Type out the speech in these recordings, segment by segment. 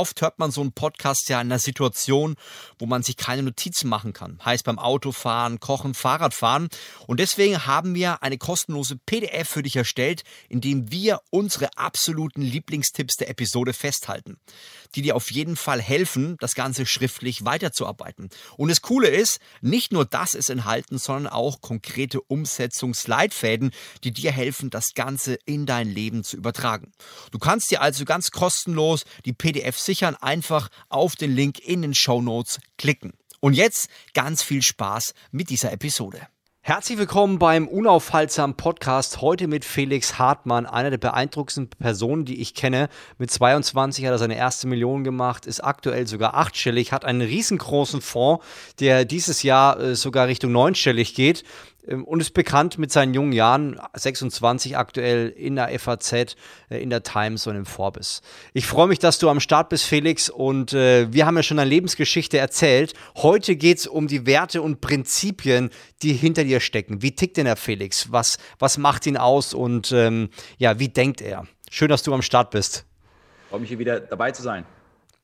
Oft hört man so einen Podcast ja in einer Situation, wo man sich keine Notizen machen kann. Heißt beim Autofahren, Kochen, Fahrradfahren. Und deswegen haben wir eine kostenlose PDF für dich erstellt, in dem wir unsere absoluten Lieblingstipps der Episode festhalten, die dir auf jeden Fall helfen, das Ganze schriftlich weiterzuarbeiten. Und das Coole ist, nicht nur das ist enthalten, sondern auch konkrete Umsetzungsleitfäden, die dir helfen, das Ganze in dein Leben zu übertragen. Du kannst dir also ganz kostenlos die PDF sichern, einfach auf den Link in den Show Notes klicken. Und jetzt ganz viel Spaß mit dieser Episode. Herzlich willkommen beim Unaufhaltsam Podcast. Heute mit Felix Hartmann, einer der beeindruckendsten Personen, die ich kenne. Mit 22 hat er seine erste Million gemacht, ist aktuell sogar achtstellig, hat einen riesengroßen Fonds, der dieses Jahr äh, sogar Richtung neunstellig geht und ist bekannt mit seinen jungen Jahren, 26 aktuell in der FAZ, äh, in der Times und im Forbes. Ich freue mich, dass du am Start bist, Felix, und äh, wir haben ja schon eine Lebensgeschichte erzählt. Heute geht es um die Werte und Prinzipien, die hinter dir stecken. Wie tickt denn der Felix? Was, was macht ihn aus und ähm, ja, wie denkt er? Schön, dass du am Start bist. Freue mich hier wieder dabei zu sein.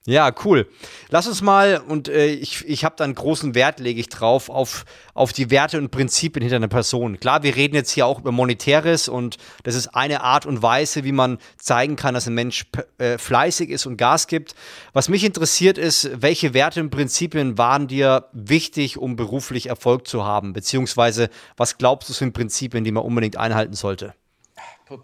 Ja, cool. Lass uns mal, und äh, ich, ich habe da einen großen Wert, lege ich drauf, auf, auf die Werte und Prinzipien hinter einer Person. Klar, wir reden jetzt hier auch über Monetäres und das ist eine Art und Weise, wie man zeigen kann, dass ein Mensch äh, fleißig ist und Gas gibt. Was mich interessiert ist, welche Werte und Prinzipien waren dir wichtig, um beruflich Erfolg zu haben? Beziehungsweise, was glaubst du sind Prinzipien, die man unbedingt einhalten sollte?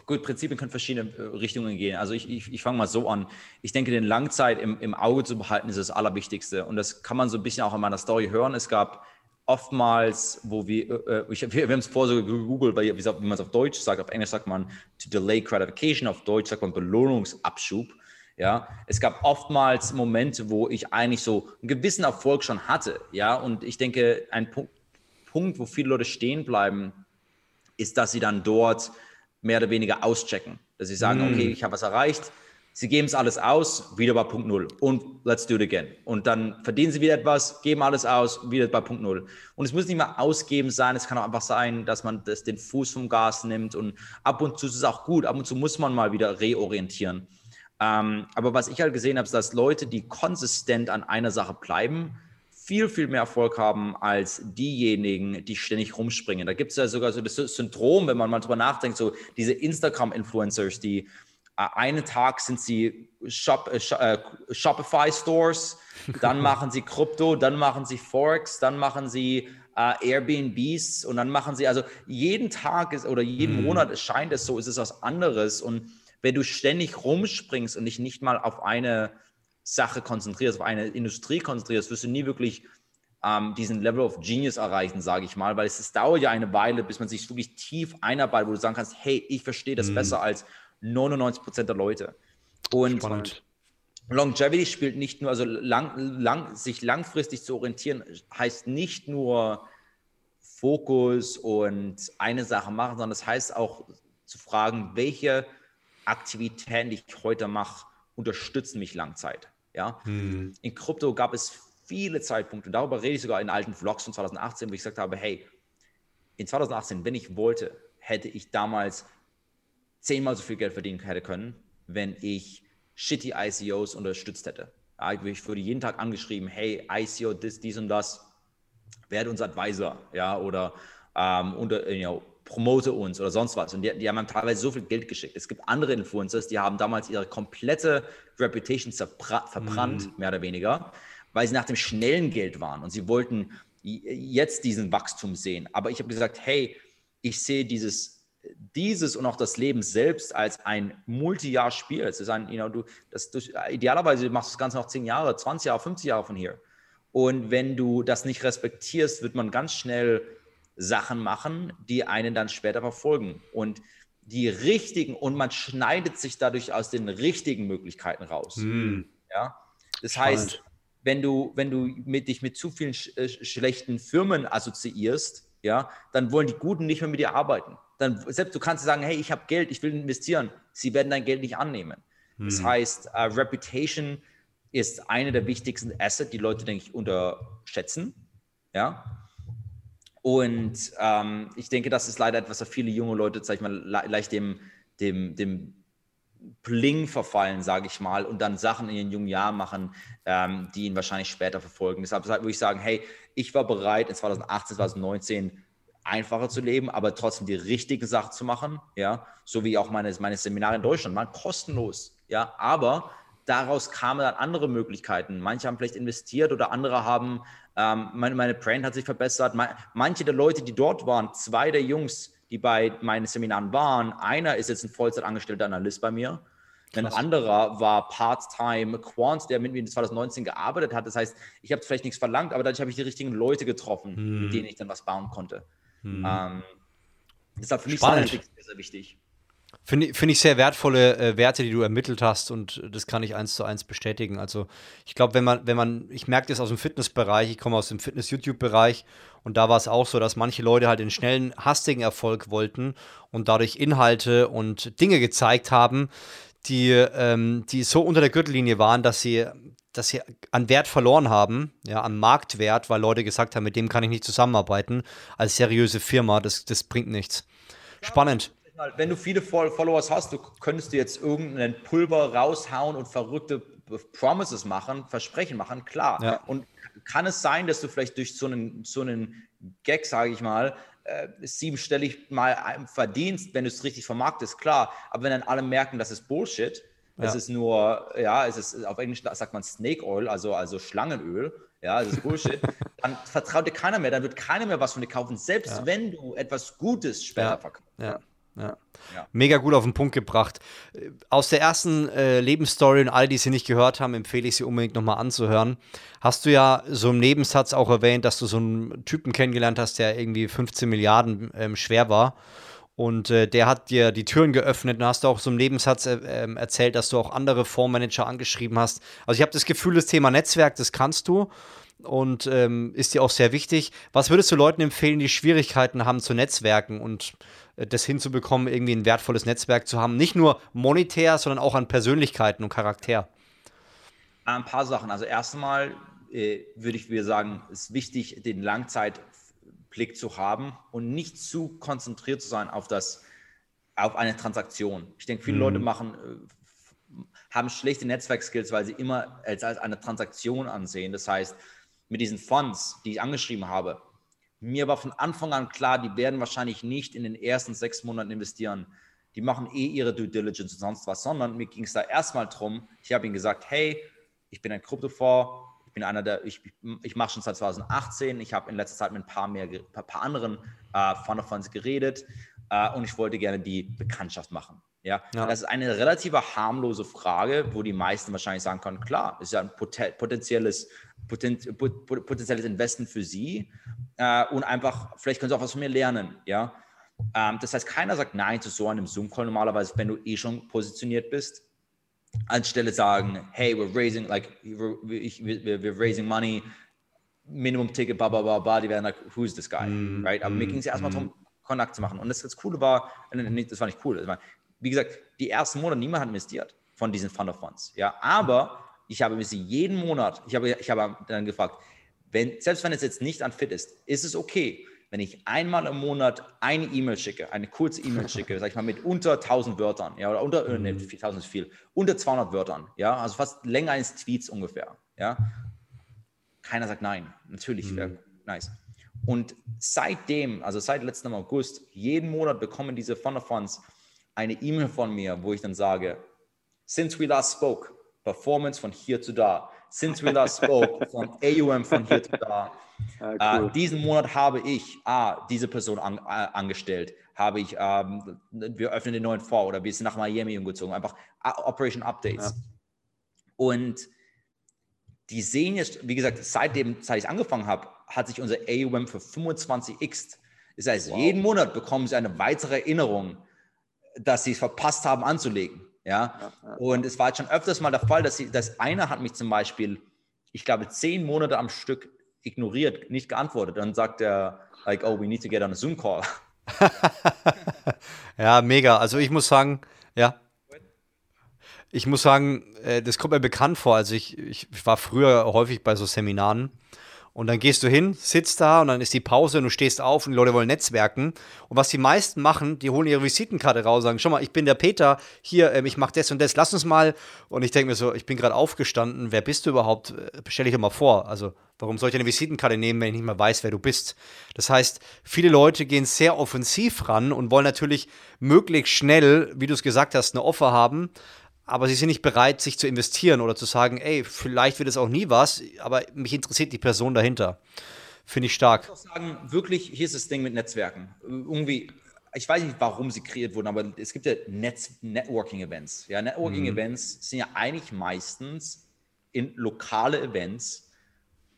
Gut, Prinzipien können verschiedene äh, Richtungen gehen. Also ich, ich, ich fange mal so an. Ich denke, den Langzeit im, im Auge zu behalten, ist das Allerwichtigste. Und das kann man so ein bisschen auch in meiner Story hören. Es gab oftmals, wo wir, äh, äh ich, wir, wir haben es vorher so gegoogelt, weil, wie, man es auf Deutsch sagt, auf Englisch sagt man to delay gratification, auf Deutsch sagt man Belohnungsabschub. Ja, es gab oftmals Momente, wo ich eigentlich so einen gewissen Erfolg schon hatte. Ja, und ich denke, ein Punkt, Punkt wo viele Leute stehen bleiben, ist, dass sie dann dort mehr oder weniger auschecken. Dass sie sagen, mm. okay, ich habe was erreicht, sie geben es alles aus, wieder bei Punkt Null und let's do it again. Und dann verdienen sie wieder etwas, geben alles aus, wieder bei Punkt Null. Und es muss nicht mal ausgeben sein, es kann auch einfach sein, dass man das, den Fuß vom Gas nimmt und ab und zu ist es auch gut, ab und zu muss man mal wieder reorientieren. Ähm, aber was ich halt gesehen habe, ist, dass Leute, die konsistent an einer Sache bleiben, viel, viel mehr Erfolg haben als diejenigen, die ständig rumspringen. Da gibt es ja sogar so das Syndrom, wenn man mal drüber nachdenkt, so diese Instagram-Influencers, die äh, einen Tag sind sie Shop, äh, äh Shopify-Stores, dann machen sie Krypto, dann machen sie Forex, dann machen sie äh, Airbnbs und dann machen sie, also jeden Tag ist, oder jeden mhm. Monat scheint es so, ist es was anderes. Und wenn du ständig rumspringst und dich nicht mal auf eine Sache konzentrierst, auf eine Industrie konzentrierst, wirst du nie wirklich ähm, diesen Level of Genius erreichen, sage ich mal, weil es, es, dauert ja eine Weile, bis man sich wirklich tief einarbeitet, wo du sagen kannst, hey, ich verstehe das mhm. besser als 99 Prozent der Leute. Und Spannend. Longevity spielt nicht nur, also lang, lang, sich langfristig zu orientieren, heißt nicht nur Fokus und eine Sache machen, sondern das heißt auch zu fragen, welche Aktivitäten, die ich heute mache, unterstützen mich Langzeit. Ja? Hm. In Krypto gab es viele Zeitpunkte, und darüber rede ich sogar in alten Vlogs von 2018, wo ich gesagt habe, hey, in 2018, wenn ich wollte, hätte ich damals zehnmal so viel Geld verdienen hätte können, wenn ich shitty ICOs unterstützt hätte. Ich wurde jeden Tag angeschrieben, hey, ICO, das, dies und das, werde unser Advisor, ja, oder ähm, unter, you know, promote uns oder sonst was. Und die, die haben teilweise so viel Geld geschickt. Es gibt andere Influencers, die haben damals ihre komplette Reputation verbrannt, mm. mehr oder weniger, weil sie nach dem schnellen Geld waren und sie wollten jetzt diesen Wachstum sehen. Aber ich habe gesagt, hey, ich sehe dieses, dieses und auch das Leben selbst als ein Multi-Jahr-Spiel. Es ist ein, you know, du, das, du, idealerweise machst du das Ganze noch 10 Jahre, 20 Jahre, 50 Jahre von hier. Und wenn du das nicht respektierst, wird man ganz schnell Sachen machen, die einen dann später verfolgen. Und die richtigen, und man schneidet sich dadurch aus den richtigen Möglichkeiten raus. Mm. Ja? Das Spannend. heißt, wenn du, wenn du mit, dich mit zu vielen sch äh, schlechten Firmen assoziierst, ja, dann wollen die Guten nicht mehr mit dir arbeiten. dann selbst du kannst sagen, hey, ich habe Geld, ich will investieren. Sie werden dein Geld nicht annehmen. Hm. Das heißt, uh, Reputation ist eine der wichtigsten Assets, die Leute, denke ich, unterschätzen. Ja. Und ähm, ich denke, das ist leider etwas, was viele junge Leute, sag ich mal, le leicht dem, dem, dem Bling verfallen, sage ich mal, und dann Sachen in den jungen Jahren machen, ähm, die ihn wahrscheinlich später verfolgen. Deshalb würde ich sagen, hey, ich war bereit in 2018, 2019 einfacher zu leben, aber trotzdem die richtigen Sachen zu machen, ja, so wie auch meine, meine Seminare in Deutschland waren kostenlos, ja, aber daraus kamen dann andere Möglichkeiten. Manche haben vielleicht investiert oder andere haben, ähm, meine, meine Brand hat sich verbessert. Manche der Leute, die dort waren, zwei der Jungs, die bei meinen Seminaren waren, einer ist jetzt ein Vollzeitangestellter Analyst bei mir. Ein anderer war Part-Time Quant, der mit mir in 2019 gearbeitet hat. Das heißt, ich habe vielleicht nichts verlangt, aber dadurch habe ich die richtigen Leute getroffen, hm. mit denen ich dann was bauen konnte. Hm. Ähm, deshalb für mich Spannend. sehr, sehr wichtig. Finde find ich sehr wertvolle äh, Werte, die du ermittelt hast und das kann ich eins zu eins bestätigen. Also ich glaube, wenn man, wenn man, ich merke das aus dem Fitnessbereich, ich komme aus dem Fitness-YouTube-Bereich und da war es auch so, dass manche Leute halt den schnellen, hastigen Erfolg wollten und dadurch Inhalte und Dinge gezeigt haben, die, ähm, die so unter der Gürtellinie waren, dass sie, dass sie an Wert verloren haben, ja, an Marktwert, weil Leute gesagt haben, mit dem kann ich nicht zusammenarbeiten als seriöse Firma, das, das bringt nichts. Spannend wenn du viele Followers hast, du könntest du jetzt irgendeinen Pulver raushauen und verrückte Promises machen, Versprechen machen, klar. Ja. Und kann es sein, dass du vielleicht durch so einen, so einen Gag, sage ich mal, äh, siebenstellig mal verdienst, wenn du es richtig vermarktest, klar. Aber wenn dann alle merken, das ist Bullshit, ja. es ist nur, ja, es ist auf Englisch sagt man Snake Oil, also, also Schlangenöl, ja, das ist Bullshit, dann vertraut dir keiner mehr, dann wird keiner mehr was von dir kaufen, selbst ja. wenn du etwas Gutes später verkaufst. Ja. Ja. Mega gut auf den Punkt gebracht. Aus der ersten äh, Lebensstory und all die sie nicht gehört haben, empfehle ich sie unbedingt nochmal anzuhören. Hast du ja so im Nebensatz auch erwähnt, dass du so einen Typen kennengelernt hast, der irgendwie 15 Milliarden ähm, schwer war. Und äh, der hat dir die Türen geöffnet. Und hast du auch so im Nebensatz äh, ähm, erzählt, dass du auch andere Fondsmanager angeschrieben hast. Also ich habe das Gefühl, das Thema Netzwerk, das kannst du und ähm, ist dir auch sehr wichtig. Was würdest du Leuten empfehlen, die Schwierigkeiten haben zu Netzwerken und äh, das hinzubekommen, irgendwie ein wertvolles Netzwerk zu haben. Nicht nur monetär, sondern auch an Persönlichkeiten und Charakter. Ein paar Sachen. Also erstmal äh, würde ich wieder sagen, es ist wichtig, den Langzeitblick zu haben und nicht zu konzentriert zu sein auf das, auf eine Transaktion. Ich denke, viele mhm. Leute machen, äh, haben schlechte Netzwerkskills, weil sie immer als, als eine Transaktion ansehen. Das heißt, mit diesen Fonds, die ich angeschrieben habe, mir war von Anfang an klar, die werden wahrscheinlich nicht in den ersten sechs Monaten investieren. Die machen eh ihre Due Diligence und sonst was, sondern mir ging es da erstmal drum. Ich habe ihnen gesagt, hey, ich bin ein Kryptofonds, ich bin einer der, ich, ich mache schon seit 2018, ich habe in letzter Zeit mit ein paar mehr, ein paar anderen äh, Fonds geredet äh, und ich wollte gerne die Bekanntschaft machen. Ja? ja? das ist eine relativ harmlose Frage, wo die meisten wahrscheinlich sagen können, klar, ist ja ein potenzielles potenzielles Investment für sie äh, und einfach, vielleicht können sie auch was von mir lernen, ja. Ähm, das heißt, keiner sagt Nein zu so einem Zoom-Call normalerweise, wenn du eh schon positioniert bist. Anstelle sagen, hey, we're raising, like, we're, we're, we're raising money, Minimum Ticket, blah, blah, blah, blah, die werden like, who's this guy, mm, right? Aber mm, mir ging es erstmal mm. darum, Kontakt zu machen. Und das, das Coole war, das war nicht cool, war, wie gesagt, die ersten Monate, niemand hat investiert von diesen Fund of Funds, ja, aber ich habe sie jeden Monat, ich habe, ich habe dann gefragt, wenn, selbst wenn es jetzt nicht an fit ist, ist es okay, wenn ich einmal im Monat eine E-Mail schicke, eine kurze E-Mail schicke, sag ich mal, mit unter 1000 Wörtern, ja, oder unter, mhm. ne, 1000 ist viel, unter 200 Wörtern, ja, also fast länger eines Tweets ungefähr, ja. Keiner sagt nein, natürlich, mhm. nice. Und seitdem, also seit letztem August, jeden Monat bekommen diese Fund of Funds eine E-Mail von mir, wo ich dann sage, since we last spoke, Performance von hier zu da. Since we last spoke, von AUM von hier zu da. Ah, cool. uh, diesen Monat habe ich ah, diese Person an, uh, angestellt. Habe ich, ähm, wir öffnen den neuen Fonds oder wir sind nach Miami umgezogen. Einfach uh, Operation Updates. Ja. Und die sehen jetzt, wie gesagt, seitdem, seit ich angefangen habe, hat sich unser AUM für 25x. Das heißt, wow. jeden Monat bekommen sie eine weitere Erinnerung, dass sie es verpasst haben anzulegen. Ja? ja. Und es war schon öfters mal der Fall, dass, sie, dass einer hat mich zum Beispiel, ich glaube, zehn Monate am Stück ignoriert, nicht geantwortet. Dann sagt er, like, oh, we need to get on a Zoom call. ja, mega. Also ich muss sagen, ja. Ich muss sagen, äh, das kommt mir bekannt vor. Also ich, ich war früher häufig bei so Seminaren und dann gehst du hin, sitzt da und dann ist die Pause und du stehst auf und die Leute wollen netzwerken. Und was die meisten machen, die holen ihre Visitenkarte raus und sagen, schau mal, ich bin der Peter, hier, ähm, ich mache das und das, lass uns mal. Und ich denke mir so, ich bin gerade aufgestanden, wer bist du überhaupt? Äh, stell dich doch mal vor. Also, warum soll ich eine Visitenkarte nehmen, wenn ich nicht mehr weiß, wer du bist? Das heißt, viele Leute gehen sehr offensiv ran und wollen natürlich möglichst schnell, wie du es gesagt hast, eine Offer haben aber sie sind nicht bereit, sich zu investieren oder zu sagen, ey, vielleicht wird es auch nie was, aber mich interessiert die Person dahinter. Finde ich stark. Ich muss auch sagen, wirklich, hier ist das Ding mit Netzwerken. Irgendwie, ich weiß nicht, warum sie kreiert wurden, aber es gibt ja Netz Networking-Events. Ja, Networking-Events mhm. sind ja eigentlich meistens in lokale Events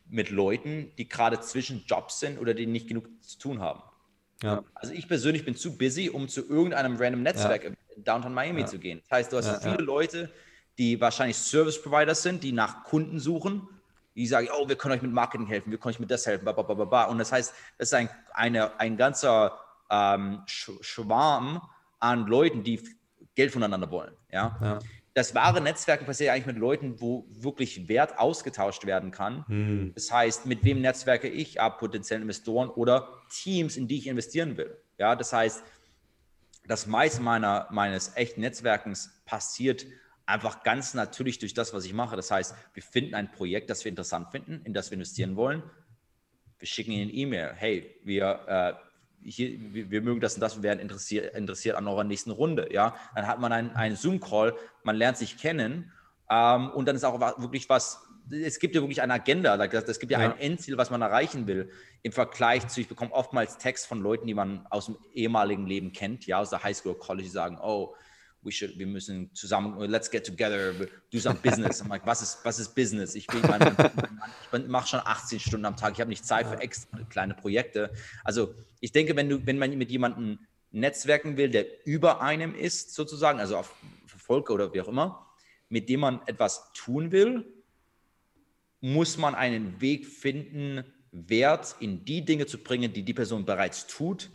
mit Leuten, die gerade zwischen Jobs sind oder die nicht genug zu tun haben. Ja. Also ich persönlich bin zu busy, um zu irgendeinem random Netzwerk ja. Downtown Miami ja. zu gehen. Das heißt, du hast viele Leute, die wahrscheinlich Service Providers sind, die nach Kunden suchen, die sagen, oh, wir können euch mit Marketing helfen, wir können euch mit das helfen, bla, Und das heißt, das ist ein, eine, ein ganzer ähm, Schwarm an Leuten, die Geld voneinander wollen. Ja? das wahre Netzwerken passiert eigentlich mit Leuten, wo wirklich Wert ausgetauscht werden kann. Hm. Das heißt, mit wem netzwerke ich ab potenziellen Investoren oder Teams, in die ich investieren will. Ja, das heißt, das meiste meiner, meines echten Netzwerkens passiert einfach ganz natürlich durch das, was ich mache. Das heißt, wir finden ein Projekt, das wir interessant finden, in das wir investieren wollen. Wir schicken ihnen eine E-Mail. Hey, wir äh, hier, wir mögen das und das, wir werden interessiert, interessiert an eurer nächsten Runde. Ja? Dann hat man einen, einen Zoom-Call, man lernt sich kennen ähm, und dann ist auch wirklich was, es gibt ja wirklich eine Agenda, es gibt ja, ja, ein Endziel, was man erreichen will. Im Vergleich zu, ich bekomme oftmals Text von Leuten, die man aus dem ehemaligen Leben kennt, ja, aus der Highschool, College, die sagen, oh, we should, wir müssen zusammen, let's get together, do some business. I'm like, was ist, was ist Business? Ich, ich mache schon 18 Stunden am Tag, ich habe nicht Zeit für extra kleine Projekte. Also ich denke, wenn, du, wenn man mit jemandem netzwerken will, der über einem ist, sozusagen, also auf Volk oder wie auch immer, mit dem man etwas tun will, muss man einen Weg finden, Wert in die Dinge zu bringen, die die Person bereits tut,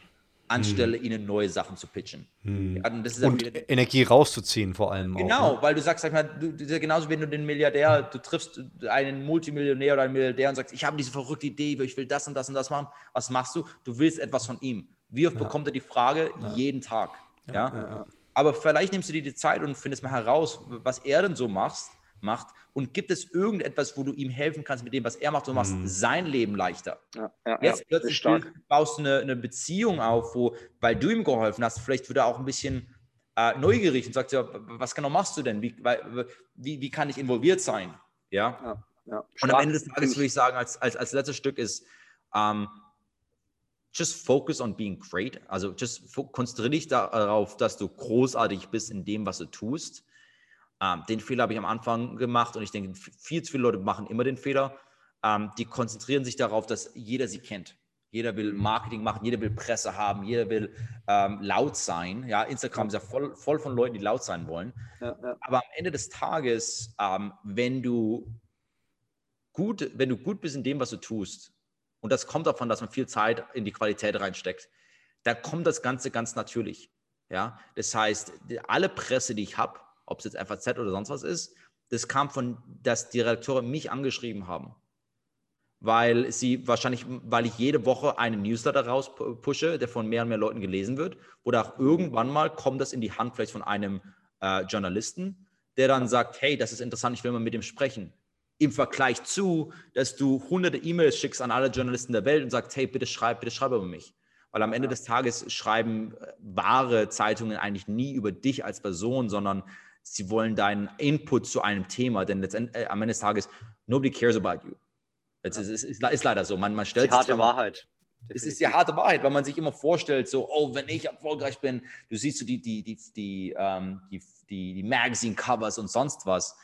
anstelle hm. ihnen neue Sachen zu pitchen. Hm. Ja, und, und Energie rauszuziehen vor allem. Genau, auch, ne? weil du sagst, sag mal, du, du, genauso wenn du den Milliardär, du triffst einen Multimillionär oder einen Milliardär und sagst, ich habe diese verrückte Idee, ich will das und das und das machen. Was machst du? Du willst etwas von ihm. Wie oft ja. bekommt er die Frage? Ja. Jeden Tag. Ja? Aber vielleicht nimmst du dir die Zeit und findest mal heraus, was er denn so macht macht und gibt es irgendetwas, wo du ihm helfen kannst mit dem, was er macht, du machst mhm. sein Leben leichter. Ja, ja, Jetzt ja, plötzlich baust du eine, eine, Beziehung auf, wo, weil du ihm geholfen hast, vielleicht wird er auch ein bisschen äh, neugierig und sagt, ja, was genau machst du denn? Wie, wie, wie kann ich involviert sein? Ja. und am Ende des Tages würde ich sagen, als, als, als letztes Stück ist, ähm, just focus on being great. Also just konzentriere dich darauf, dass du großartig bist in dem, was du tust ähm, den Fehler habe ich am Anfang gemacht und ich denke, viel zu viele Leute machen immer den Fehler. Ähm, die konzentrieren sich darauf, dass jeder sie kennt. Jeder will Marketing machen, jeder will Presse haben, jeder will ähm, laut sein. Ja, Instagram ist ja voll, voll von Leuten, die laut sein wollen. Ja, ja. Aber am Ende des Tages, ähm, wenn du gut, wenn du gut bist in dem, was du tust, und das kommt davon, dass man viel Zeit in die Qualität reinsteckt, da kommt das Ganze ganz natürlich. Ja, das heißt, alle Presse, die ich habe, ob es jetzt FAZ oder sonst was ist, das kam von, dass die Redakteure mich angeschrieben haben. Weil sie wahrscheinlich, weil ich jede Woche einen Newsletter rauspushe, der von mehr und mehr Leuten gelesen wird, oder auch irgendwann mal kommt das in die Hand vielleicht von einem äh, Journalisten, der dann sagt, hey, das ist interessant, ich will mal mit ihm sprechen. Im Vergleich zu, dass du hunderte E-Mails schickst an alle Journalisten der Welt und sagst, hey, bitte schreib, bitte schreib über mich. Weil am Ende des Tages schreiben äh, wahre Zeitungen eigentlich nie über dich als Person, sondern sie wollen deinen Input zu einem Thema, denn letztendlich, äh, am Ende des Tages, nobody cares about you. Es ist, ist, ist, ist, leider so. Man, man stellt die harte Wahrheit. Es ist die harte Wahrheit, weil man sich immer vorstellt, so, oh, wenn ich erfolgreich bin, du siehst so die, die, die, die, ähm, die, die, die Magazine-Covers und sonst was.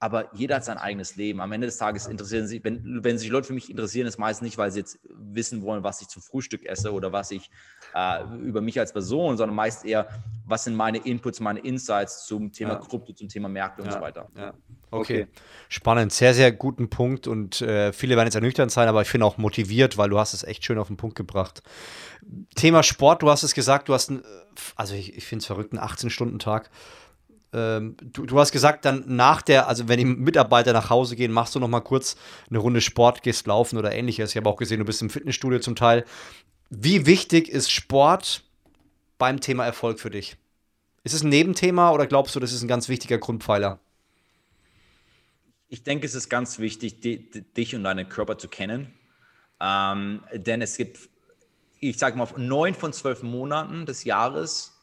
Aber jeder hat sein eigenes Leben. Am Ende des Tages interessieren sich, wenn, wenn sich Leute für mich interessieren, ist meistens nicht, weil sie jetzt wissen wollen, was ich zum Frühstück esse oder was ich äh, über mich als Person, sondern meist eher, was sind meine Inputs, meine Insights zum Thema ja. Krypto, zum Thema Märkte und ja. so weiter. Ja. Okay. okay. spannend, sehr, sehr guten Punkt und äh, viele werden jetzt ernüchternd sein, aber ich finde auch motiviert, weil du hast es echt schön auf den Punkt gebracht. Thema Sport, du hast es gesagt, du hast, einen, also ich, ich finde es verrückt, einen 18-Stunden-Tag. Ähm, du, du, hast gesagt, dann nach der, also wenn die Mitarbeiter nach Hause gehen, machst du noch mal kurz eine Runde Sport, gehst laufen oder ähnliches. Ich habe auch gesehen, du bist im Fitnessstudio zum Teil. Wie wichtig ist Sport beim Thema Erfolg für dich? Ist es ein Nebenthema oder glaubst du, das ist ein ganz wichtiger Grundpfeiler? Ich denke, es ist ganz wichtig, die, die, dich und deinen Körper zu kennen. Ähm, denn es gibt, ich sage mal, neun von zwölf Monaten des Jahres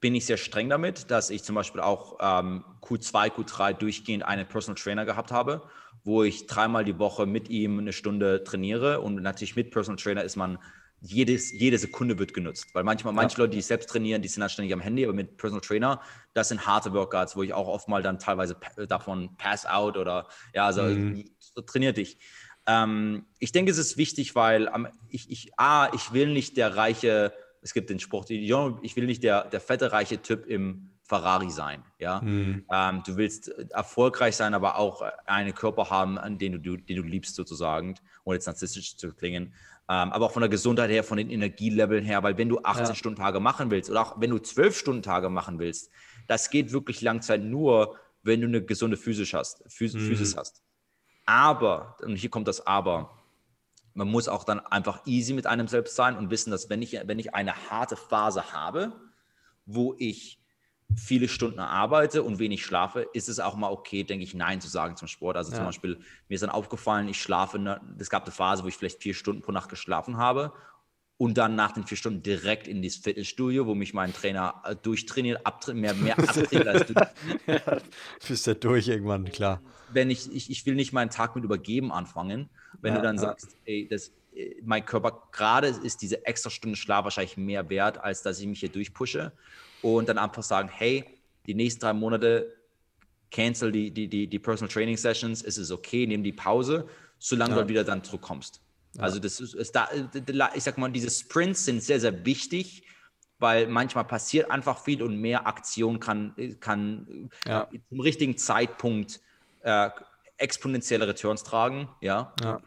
bin ich sehr streng damit, dass ich zum Beispiel auch ähm, Q2, Q3 durchgehend einen Personal Trainer gehabt habe, wo ich dreimal die Woche mit ihm eine Stunde trainiere. Und natürlich mit Personal Trainer ist man jedes, jede Sekunde wird genutzt. Weil manchmal, ja. manche Leute, die selbst trainieren, die sind halt ständig am Handy, aber mit Personal Trainer, das sind harte Workouts, wo ich auch oft mal dann teilweise davon pass out oder ja, also mhm. trainiert dich. Ähm, ich denke, es ist wichtig, weil ich, ich, A, ich will nicht der reiche, es gibt den Spruch, ich will nicht der, der fette, reiche Typ im Ferrari sein. Ja? Mhm. Ähm, du willst erfolgreich sein, aber auch einen Körper haben, an den du, den du liebst, sozusagen, ohne jetzt narzisstisch zu klingen ähm, aber auch von der Gesundheit her, von den Energieleveln her, weil wenn du 18-Stunden-Tage machen willst oder auch wenn du 12-Stunden-Tage machen willst, das geht wirklich Langzeit nur, wenn du eine gesunde Physis hast. Phys mhm. Physis hast. Aber, und hier kommt das Aber, man muss auch dann einfach easy mit einem selbst sein und wissen, dass wenn ich, wenn ich eine harte Phase habe, wo ich viele Stunden arbeite und wenig schlafe, ist es auch mal okay, denke ich, Nein zu sagen zum Sport. Also ja. zum Beispiel, mir ist dann aufgefallen, ich schlafe, es gab eine Phase, wo ich vielleicht vier Stunden pro Nacht geschlafen habe und dann nach den vier Stunden direkt in das Fitnessstudio, wo mich mein Trainer äh, durchtrainiert, mehr, mehr abtrainiert als du. ja, bist ja durch irgendwann, klar. Wenn ich, ich, ich will nicht meinen Tag mit Übergeben anfangen, wenn ja, du dann ja. sagst, ey, das, äh, mein Körper, gerade ist diese extra Stunde Schlaf wahrscheinlich mehr wert, als dass ich mich hier durchpushe und dann einfach sagen, hey, die nächsten drei Monate cancel die, die, die, die Personal Training Sessions, es ist okay, nimm die Pause, solange ja. du wieder dann zurückkommst. Ja. Also das ist, ist da, ich sag mal, diese Sprints sind sehr, sehr wichtig, weil manchmal passiert einfach viel und mehr Aktion kann, kann ja. zum richtigen Zeitpunkt äh, exponentielle Returns tragen, ja. ja.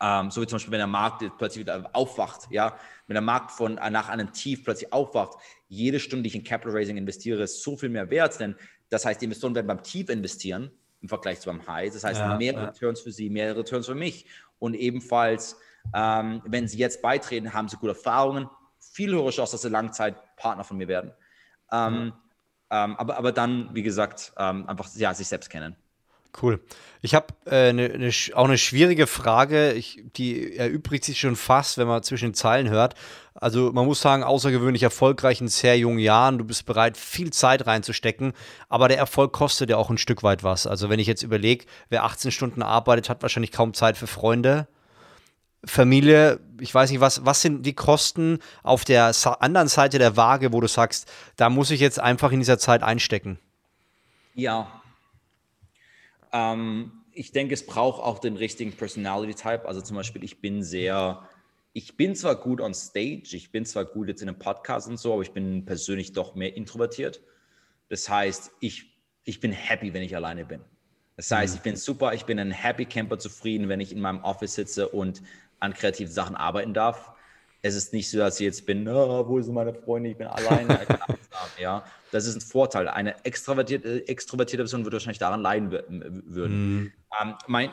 Ähm, so wie zum Beispiel, wenn der Markt plötzlich wieder aufwacht, ja. Wenn der Markt von, nach einem Tief plötzlich aufwacht, jede Stunde, die ich in Capital Raising investiere, ist so viel mehr wert, denn das heißt, die Investoren werden beim Tief investieren im Vergleich zu beim High. Das heißt, ja, mehr. Returns für sie, mehr Returns für mich. Und ebenfalls, ähm, wenn sie jetzt beitreten, haben sie gute Erfahrungen, viel höhere Chance, dass sie Langzeitpartner von mir werden. Ähm, mhm. ähm, aber, aber dann, wie gesagt, ähm, einfach ja, sich selbst kennen. Cool. Ich habe äh, ne, ne, auch eine schwierige Frage, ich, die erübrigt sich schon fast, wenn man zwischen den Zeilen hört. Also man muss sagen, außergewöhnlich erfolgreich in sehr jungen Jahren. Du bist bereit, viel Zeit reinzustecken, aber der Erfolg kostet ja auch ein Stück weit was. Also wenn ich jetzt überlege, wer 18 Stunden arbeitet, hat wahrscheinlich kaum Zeit für Freunde. Familie, ich weiß nicht, was, was sind die Kosten auf der anderen Seite der Waage, wo du sagst, da muss ich jetzt einfach in dieser Zeit einstecken? Ja, ähm, ich denke, es braucht auch den richtigen Personality-Type. Also zum Beispiel, ich bin sehr, ich bin zwar gut on stage, ich bin zwar gut jetzt in einem Podcast und so, aber ich bin persönlich doch mehr introvertiert. Das heißt, ich, ich bin happy, wenn ich alleine bin. Das heißt, mhm. ich bin super, ich bin ein Happy Camper zufrieden, wenn ich in meinem Office sitze und an kreativen Sachen arbeiten darf es ist nicht so, dass ich jetzt bin, oh, wo sind meine Freunde, ich bin alleine. ja, das ist ein Vorteil. Eine extrovertierte, extrovertierte Person würde wahrscheinlich daran leiden würden. Mhm. Ähm, mein,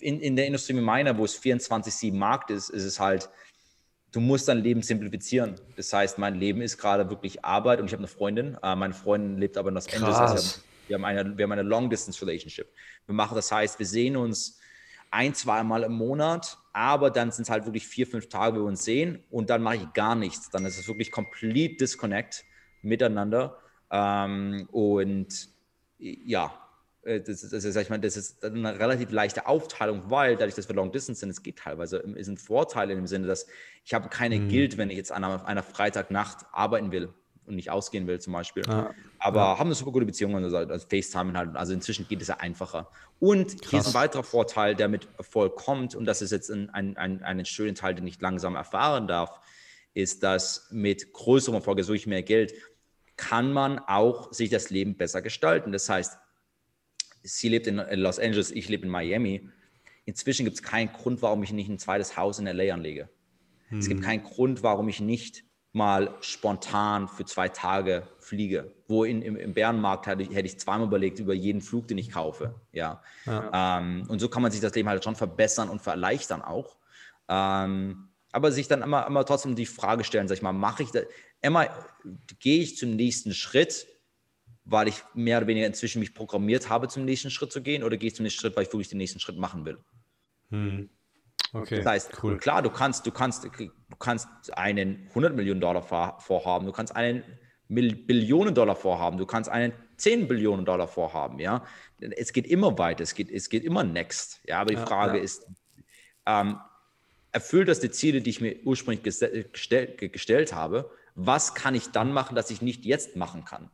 in, in der Industrie wie meiner, wo es 24-7 Markt ist, ist es halt, du musst dein Leben simplifizieren. Das heißt, mein Leben ist gerade wirklich Arbeit und ich habe eine Freundin. Äh, meine Freundin lebt aber in Los Angeles. Heißt, wir haben eine, wir haben eine Long-Distance-Relationship. Wir machen das heißt, wir sehen uns ein, zweimal im Monat, aber dann sind es halt wirklich vier, fünf Tage, wo wir uns sehen und dann mache ich gar nichts. Dann ist es wirklich complete Disconnect miteinander. Ähm, und ja, äh, das ist, das, ist, ich meine, das ist eine relativ leichte Aufteilung, weil dadurch, dass wir Long Distance sind, es geht teilweise, es sind Vorteile im Sinne, dass ich habe keine mhm. Guild, wenn ich jetzt an einer Freitagnacht arbeiten will und nicht ausgehen will zum Beispiel. Ja. Aber ja. haben eine super gute Beziehung, also, also FaceTime halt. Also inzwischen geht es ja einfacher. Und Krass. hier ist ein weiterer Vorteil, der mit Erfolg kommt, und das ist jetzt ein, ein, ein, ein schöner Teil, den ich langsam erfahren darf, ist, dass mit größerem Erfolg, also ich mehr Geld, kann man auch sich das Leben besser gestalten. Das heißt, sie lebt in Los Angeles, ich lebe in Miami. Inzwischen gibt es keinen Grund, warum ich nicht ein zweites Haus in LA anlege. Hm. Es gibt hm. keinen Grund, warum ich nicht mal spontan für zwei Tage fliege. Wo in, im, im Bärenmarkt hätte ich, hätte ich zweimal überlegt über jeden Flug, den ich kaufe. Ja. ja. Ähm, und so kann man sich das Leben halt schon verbessern und erleichtern auch. Ähm, aber sich dann immer, immer trotzdem die Frage stellen, sag ich mal, mache ich das, immer gehe ich zum nächsten Schritt, weil ich mehr oder weniger inzwischen mich programmiert habe, zum nächsten Schritt zu gehen, oder gehe ich zum nächsten Schritt, weil ich wirklich den nächsten Schritt machen will? Hm. Okay, das heißt, cool. klar, du kannst, du kannst, du kannst einen 100 Millionen Dollar vorhaben, du kannst einen Billionen Dollar vorhaben, du kannst einen 10 Billionen Dollar vorhaben, ja. Es geht immer weiter, es geht, es geht immer next, ja. Aber die Frage ja. ist, ähm, erfüllt das die Ziele, die ich mir ursprünglich gestell, gestellt habe? Was kann ich dann machen, dass ich nicht jetzt machen kann?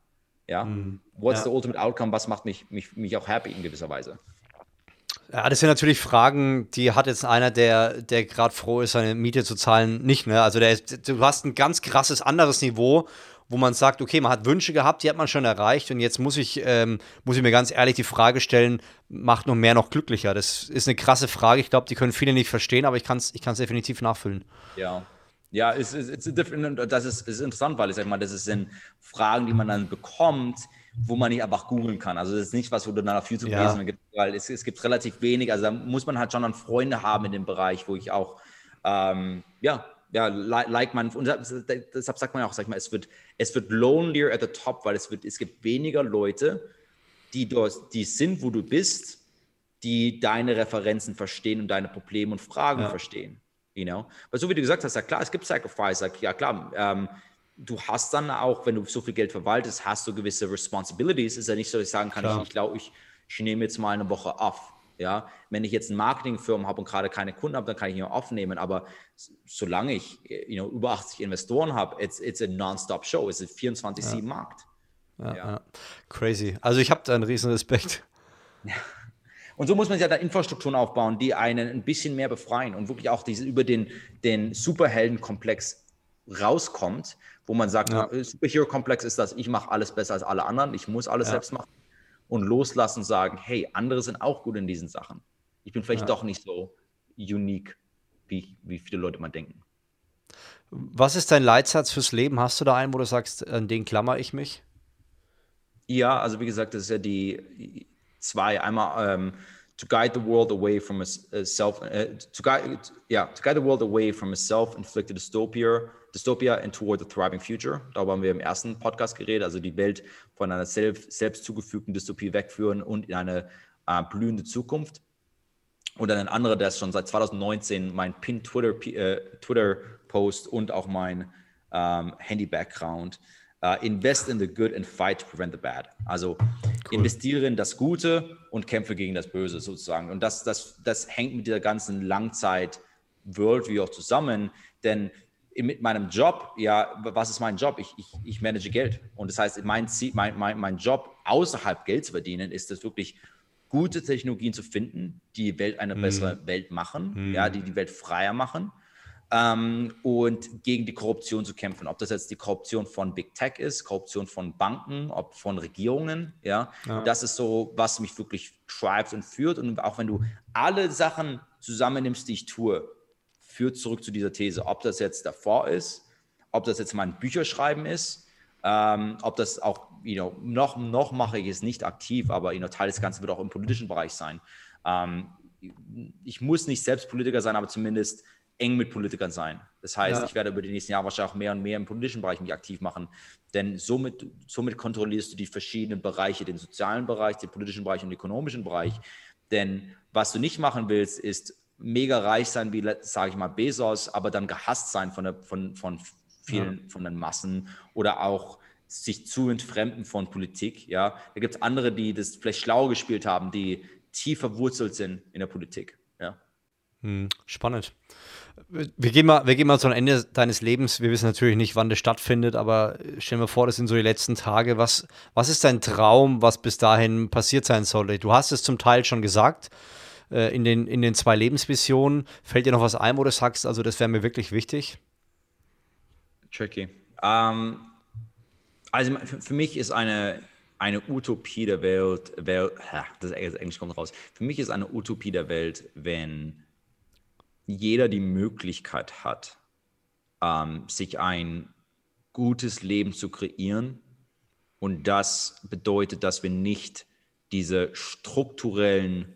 Ja. Mhm. What's ja. the ultimate outcome? Was macht mich, mich, mich auch happy in gewisser Weise? Ja, das sind natürlich Fragen, die hat jetzt einer, der, der gerade froh ist, seine Miete zu zahlen, nicht. Ne? Also der, du hast ein ganz krasses anderes Niveau, wo man sagt, okay, man hat Wünsche gehabt, die hat man schon erreicht und jetzt muss ich, ähm, muss ich mir ganz ehrlich die Frage stellen, macht noch mehr noch glücklicher? Das ist eine krasse Frage. Ich glaube, die können viele nicht verstehen, aber ich kann es ich definitiv nachfüllen. Ja. Ja, es, es, es, das ist, ist interessant, weil ich sag mal, das sind Fragen, die man dann bekommt, wo man nicht einfach googeln kann. Also das ist nicht was, wo du dann auf YouTube ja. lesen weil es, es gibt relativ wenig. Also da muss man halt schon dann Freunde haben in dem Bereich, wo ich auch, ähm, ja, ja, like man, und deshalb sagt man auch, sag ich mal, es wird, es wird lonelier at the top, weil es wird, es gibt weniger Leute, die, dort, die sind, wo du bist, die deine Referenzen verstehen und deine Probleme und Fragen ja. verstehen. You know? Weil so wie du gesagt hast, ja klar, es gibt Sacrifice, ja klar, ähm, du hast dann auch, wenn du so viel Geld verwaltest, hast du gewisse Responsibilities. Ist ja nicht so, dass ich sagen kann, Klar. ich, glaube, ich, ich nehme jetzt mal eine Woche auf. Ja, wenn ich jetzt eine Marketingfirma habe und gerade keine Kunden habe, dann kann ich ihn aufnehmen. Aber solange ich you know, über 80 Investoren habe, it's, it's a non-stop show. Es ist 24-7 ja. Markt. Ja, ja. Crazy. Also ich habe da einen riesen Respekt. Und so muss man sich ja da Infrastrukturen aufbauen, die einen ein bisschen mehr befreien und wirklich auch diese, über den, den Superheldenkomplex rauskommt, wo man sagt, ja. Superhero-Komplex ist das, ich mache alles besser als alle anderen, ich muss alles ja. selbst machen und loslassen und sagen, hey, andere sind auch gut in diesen Sachen. Ich bin vielleicht ja. doch nicht so unique, wie, wie viele Leute mal denken. Was ist dein Leitsatz fürs Leben? Hast du da einen, wo du sagst, an den klammer ich mich? Ja, also wie gesagt, das ist ja die zwei. Einmal ähm, to guide the world away from a, a self, uh, to guide, yeah, to guide the world away from a self-inflicted dystopia, dystopia and toward a thriving future. Darüber haben wir im ersten Podcast geredet, also die Welt von einer selbst, selbst zugefügten Dystopie wegführen und in eine äh, blühende Zukunft. Und dann ein anderer, der ist schon seit 2019 mein Pin-Twitter-Post äh, Twitter und auch mein ähm, Handy-Background Uh, invest in the good and fight to prevent the bad. Also cool. investiere in das Gute und kämpfe gegen das Böse sozusagen. Und das, das, das hängt mit dieser ganzen Langzeit-Worldview auch zusammen. Denn mit meinem Job, ja, was ist mein Job? Ich, ich, ich manage Geld. Und das heißt, mein, Ziel, mein, mein, mein Job außerhalb Geld zu verdienen, ist es wirklich gute Technologien zu finden, die die Welt eine mm. bessere Welt machen, mm. ja, die die Welt freier machen ähm, und gegen die Korruption zu kämpfen. Ob das jetzt die Korruption von Big Tech ist, Korruption von Banken, ob von Regierungen, ja, ja. das ist so, was mich wirklich treibt und führt. Und auch wenn du alle Sachen zusammennimmst, die ich tue, führt zurück zu dieser These. Ob das jetzt davor ist, ob das jetzt mein Bücherschreiben ist, ähm, ob das auch, you know, noch, noch mache ich es nicht aktiv, aber you know, Teil des Ganzen wird auch im politischen Bereich sein. Ähm, ich muss nicht selbst Politiker sein, aber zumindest eng mit Politikern sein. Das heißt, ja. ich werde über die nächsten Jahre wahrscheinlich auch mehr und mehr im politischen Bereich mich aktiv machen, denn somit, somit kontrollierst du die verschiedenen Bereiche, den sozialen Bereich, den politischen Bereich und den ökonomischen Bereich. Denn was du nicht machen willst, ist mega reich sein, wie, sage ich mal, Bezos, aber dann gehasst sein von, der, von, von vielen, ja. von den Massen oder auch sich zu entfremden von Politik. Ja, da gibt es andere, die das vielleicht schlau gespielt haben, die tief verwurzelt sind in der Politik. Ja. Hm, spannend. Wir gehen, mal, wir gehen mal zum Ende deines Lebens. Wir wissen natürlich nicht, wann das stattfindet, aber stell mir vor, das sind so die letzten Tage. Was, was ist dein Traum, was bis dahin passiert sein sollte? Du hast es zum Teil schon gesagt äh, in, den, in den zwei Lebensvisionen. Fällt dir noch was ein, wo du sagst, also das wäre mir wirklich wichtig? Tricky. Um, Also für, für mich ist eine, eine Utopie der Welt, Welt das Englisch kommt raus. Für mich ist eine Utopie der Welt, wenn jeder die Möglichkeit hat, ähm, sich ein gutes Leben zu kreieren. Und das bedeutet, dass wir nicht diese strukturellen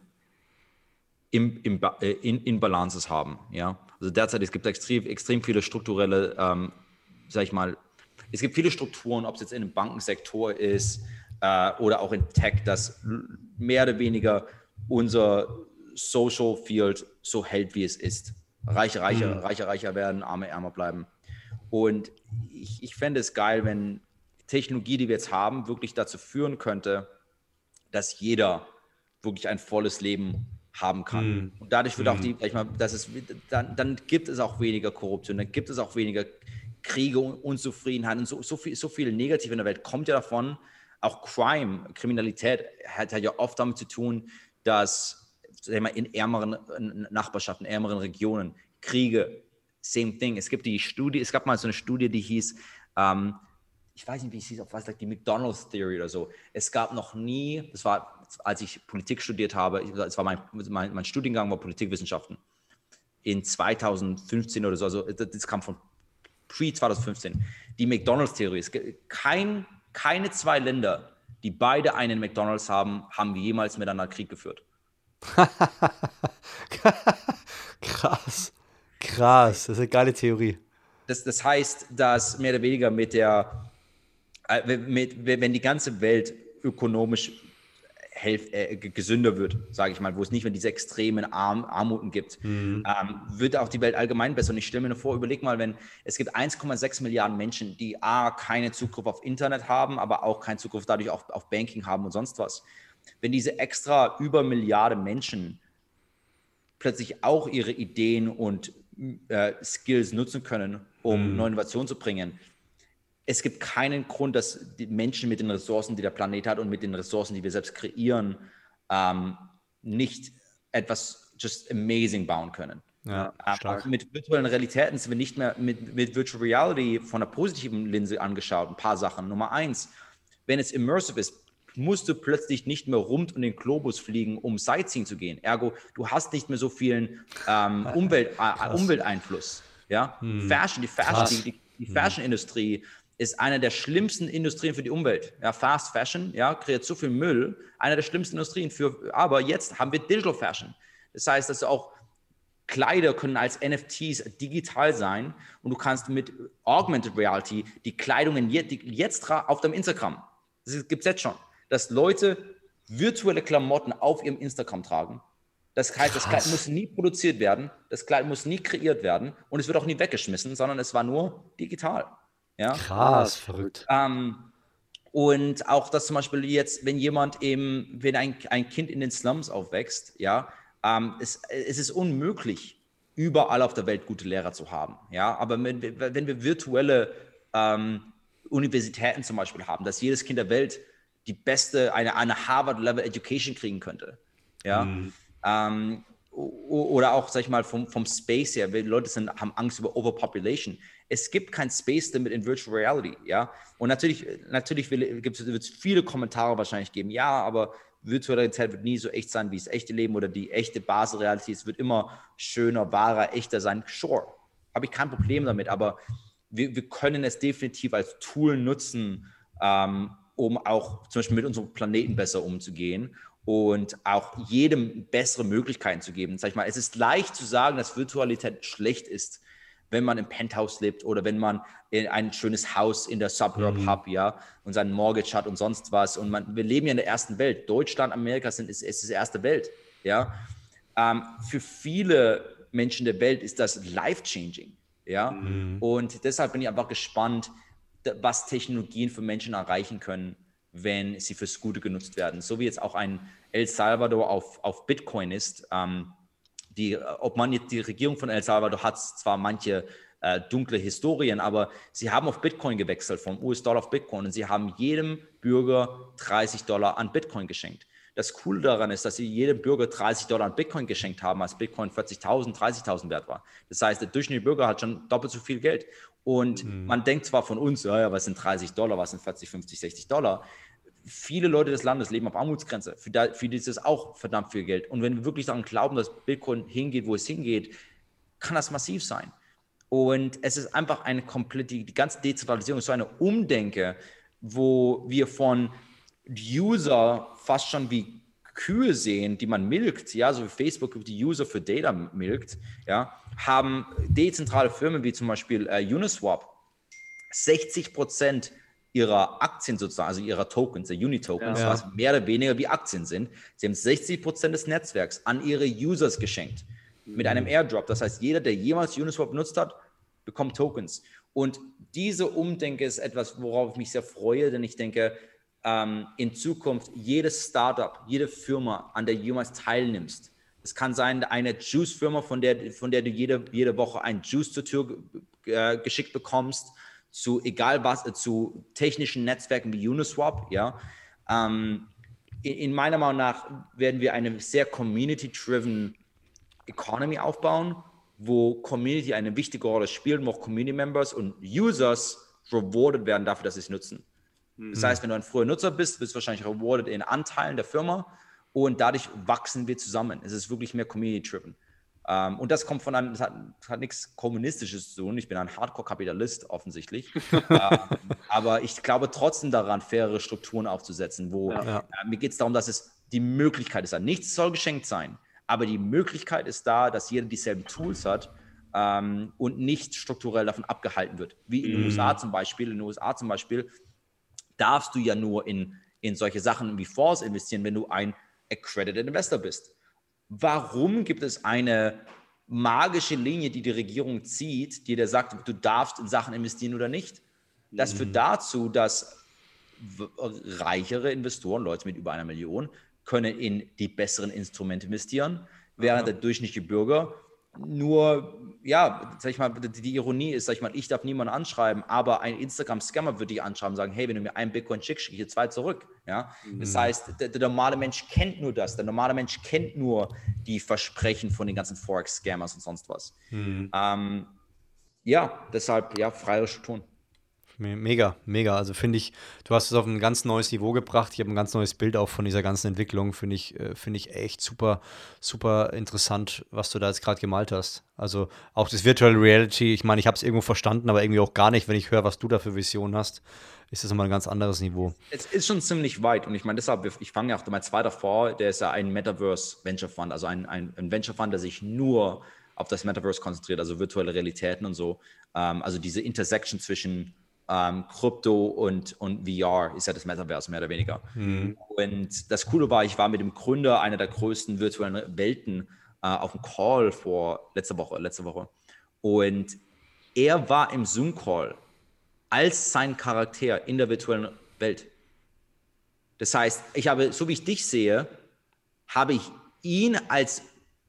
Im, Im, äh, in, Inbalances haben. Ja? Also derzeit, es gibt extrem, extrem viele strukturelle, ähm, sag ich mal, es gibt viele Strukturen, ob es jetzt in dem Bankensektor ist äh, oder auch in Tech, dass mehr oder weniger unser Social Field so hält, wie es ist. Reiche, reicher, mhm. reicher, reicher werden, arme, ärmer bleiben. Und ich, ich fände es geil, wenn Technologie, die wir jetzt haben, wirklich dazu führen könnte, dass jeder wirklich ein volles Leben haben kann. Mhm. Und dadurch wird auch die, ich mal, dass es, dann, dann gibt es auch weniger Korruption, dann gibt es auch weniger Kriege und Unzufriedenheit und so, so, viel, so viel Negativ in der Welt kommt ja davon. Auch Crime, Kriminalität hat, hat ja oft damit zu tun, dass sagen wir, in ärmeren Nachbarschaften, ärmeren Regionen, Kriege, same thing. Es gibt die Studie, es gab mal so eine Studie, die hieß, ähm, ich weiß nicht, wie es hieß, auf was die McDonald's Theory oder so. Es gab noch nie, das war, als ich Politik studiert habe, es war mein, mein, mein Studiengang war Politikwissenschaften in 2015 oder so, also das kam von pre-2015, die McDonalds-Theorie ist. Kein, keine zwei Länder, die beide einen McDonalds haben, haben jemals miteinander Krieg geführt. Krass. Krass, das ist eine geile Theorie. Das, das heißt, dass mehr oder weniger mit der, wenn die ganze Welt ökonomisch helf, äh, gesünder wird, sage ich mal, wo es nicht mehr diese extremen Arm, Armuten gibt, mhm. ähm, wird auch die Welt allgemein besser. Und ich stelle mir nur vor, überleg mal, wenn es gibt 1,6 Milliarden Menschen, die A, keine Zugriff auf Internet haben, aber auch keinen Zugriff dadurch auf, auf Banking haben und sonst was. Wenn diese extra über Milliarde Menschen plötzlich auch ihre Ideen und äh, Skills nutzen können, um mhm. neue Innovationen zu bringen, es gibt keinen Grund, dass die Menschen mit den Ressourcen, die der Planet hat und mit den Ressourcen, die wir selbst kreieren, ähm, nicht etwas just amazing bauen können. Ja, ähm, mit virtuellen Realitäten sind wir nicht mehr mit, mit Virtual Reality von einer positiven Linse angeschaut. Ein paar Sachen. Nummer eins, wenn es immersive ist, musst du plötzlich nicht mehr rund um den Globus fliegen, um Sightseeing zu gehen. Ergo, du hast nicht mehr so vielen ähm, Umwelt, äh, Umwelteinfluss. Ja? Hm. Fashion, die Fashion, die, die hm. Fashion-Industrie ist eine der schlimmsten Industrien für die Umwelt. Ja, Fast Fashion, ja, kreiert so viel Müll, eine der schlimmsten Industrien für, aber jetzt haben wir Digital Fashion. Das heißt, dass auch Kleider können als NFTs digital sein und du kannst mit Augmented Reality die Kleidungen jetzt, jetzt auf deinem Instagram, das gibt es jetzt schon, dass Leute virtuelle Klamotten auf ihrem Instagram tragen. Das heißt, das Kleid muss nie produziert werden, das Kleid muss nie kreiert werden und es wird auch nie weggeschmissen, sondern es war nur digital. Ja? Krass, verrückt. Ähm, und auch, dass zum Beispiel jetzt, wenn jemand eben, wenn ein, ein Kind in den Slums aufwächst, ja, ähm, es, es ist unmöglich, überall auf der Welt gute Lehrer zu haben. Ja, aber wenn, wenn wir virtuelle ähm, Universitäten zum Beispiel haben, dass jedes Kind der Welt die beste, eine, eine Harvard-Level Education kriegen könnte. Ja. Mhm. Ähm, oder auch, sag ich mal, vom, vom Space her, Leute sind, haben Angst über Overpopulation es gibt kein Space Limit in Virtual Reality, ja. Und natürlich, natürlich wird es viele Kommentare wahrscheinlich geben, ja, aber virtuelle Realität wird nie so echt sein wie das echte Leben oder die echte Basisrealität. Es wird immer schöner, wahrer, echter sein. Sure, habe ich kein Problem damit, aber wir, wir können es definitiv als Tool nutzen, ähm, um auch zum Beispiel mit unserem Planeten besser umzugehen und auch jedem bessere Möglichkeiten zu geben. Sag ich mal, es ist leicht zu sagen, dass Virtualität schlecht ist wenn man im Penthouse lebt oder wenn man ein schönes Haus in der Suburb mhm. hat, ja, und seinen Mortgage hat und sonst was. Und man, wir leben ja in der ersten Welt. Deutschland, Amerika sind, ist, ist die erste Welt, ja. Ähm, für viele Menschen der Welt ist das life-changing, ja. Mhm. Und deshalb bin ich einfach gespannt, was Technologien für Menschen erreichen können, wenn sie fürs Gute genutzt werden. So wie jetzt auch ein El Salvador auf, auf Bitcoin ist. Ähm, die, ob man jetzt die Regierung von El Salvador hat, zwar manche äh, dunkle Historien, aber sie haben auf Bitcoin gewechselt, vom US-Dollar auf Bitcoin und sie haben jedem Bürger 30 Dollar an Bitcoin geschenkt. Das Coole daran ist, dass sie jedem Bürger 30 Dollar an Bitcoin geschenkt haben, als Bitcoin 40.000, 30.000 wert war. Das heißt, der durchschnittliche Bürger hat schon doppelt so viel Geld. Und mhm. man denkt zwar von uns, ja, was sind 30 Dollar, was sind 40, 50, 60 Dollar. Viele Leute des Landes leben auf Armutsgrenze. Für, da, für die ist es auch verdammt viel Geld. Und wenn wir wirklich daran glauben, dass Bitcoin hingeht, wo es hingeht, kann das massiv sein. Und es ist einfach eine komplette, die, die ganze Dezentralisierung ist so eine Umdenke, wo wir von User fast schon wie Kühe sehen, die man milkt, ja, so wie Facebook die User für Data milkt, ja, haben dezentrale Firmen wie zum Beispiel äh, Uniswap 60 Prozent ihrer Aktien sozusagen, also ihrer Tokens, der Uni-Tokens, ja. was mehr oder weniger wie Aktien sind. Sie haben 60 Prozent des Netzwerks an ihre Users geschenkt mit einem mhm. Airdrop. Das heißt, jeder, der jemals Uniswap benutzt hat, bekommt Tokens. Und diese Umdenke ist etwas, worauf ich mich sehr freue, denn ich denke, ähm, in Zukunft jedes Startup, jede Firma, an der du jemals teilnimmst, es kann sein, eine Juice-Firma, von der, von der du jede, jede Woche ein Juice zur Tür äh, geschickt bekommst, zu egal was, äh, zu technischen Netzwerken wie Uniswap, ja. Ähm, in, in, meiner Meinung nach werden wir eine sehr community-driven Economy aufbauen, wo Community eine wichtige Rolle spielt, wo auch Community Members und Users rewarded werden dafür, dass sie es nutzen. Mhm. Das heißt, wenn du ein früher Nutzer bist, bist du wahrscheinlich rewarded in Anteilen der Firma und dadurch wachsen wir zusammen. Es ist wirklich mehr Community-driven. Ähm, und das kommt von einem, das hat, das hat, nichts Kommunistisches zu tun. Ich bin ein Hardcore-Kapitalist offensichtlich. ähm, aber ich glaube trotzdem daran, faire Strukturen aufzusetzen, wo ja. äh, mir geht es darum, dass es die Möglichkeit ist. Nichts soll geschenkt sein, aber die Möglichkeit ist da, dass jeder dieselben Tools hat ähm, und nicht strukturell davon abgehalten wird. Wie in den mm. USA zum Beispiel. In den USA zum Beispiel darfst du ja nur in, in solche Sachen wie Fonds investieren, wenn du ein Accredited Investor bist. Warum gibt es eine magische Linie, die die Regierung zieht, die dir sagt, du darfst in Sachen investieren oder nicht? Das führt mhm. dazu, dass reichere Investoren, Leute mit über einer Million, können in die besseren Instrumente investieren, während der durchschnittliche Bürger nur, ja, sag ich mal, die Ironie ist, sag ich mal, ich darf niemanden anschreiben, aber ein Instagram-Scammer würde dich anschreiben und sagen, hey, wenn du mir einen Bitcoin schickst, schicke ich dir zwei zurück. Ja? Mhm. Das heißt, der, der, normale Mensch kennt nur das. Der normale Mensch kennt nur die Versprechen von den ganzen Forex-Scammers und sonst was. Mhm. Ähm, ja, deshalb, ja, freier tun. Mega, mega. Also finde ich, du hast es auf ein ganz neues Niveau gebracht. Ich habe ein ganz neues Bild auch von dieser ganzen Entwicklung. Finde ich, äh, finde ich echt super, super interessant, was du da jetzt gerade gemalt hast. Also auch das Virtual Reality, ich meine, ich habe es irgendwo verstanden, aber irgendwie auch gar nicht, wenn ich höre, was du da für Visionen hast, ist das nochmal ein ganz anderes Niveau. Es ist schon ziemlich weit und ich meine, deshalb, ich fange ja auch mein zweiter vor, der ist ja ein Metaverse Venture Fund, also ein, ein, ein Venture Fund, der sich nur auf das Metaverse konzentriert, also virtuelle Realitäten und so. Ähm, also diese Intersection zwischen ähm, Krypto und, und VR ist ja das Metaverse mehr oder weniger. Mhm. Und das Coole war, ich war mit dem Gründer einer der größten virtuellen Welten äh, auf dem Call vor letzter Woche, letzte Woche. Und er war im Zoom-Call als sein Charakter in der virtuellen Welt. Das heißt, ich habe, so wie ich dich sehe, habe ich ihn als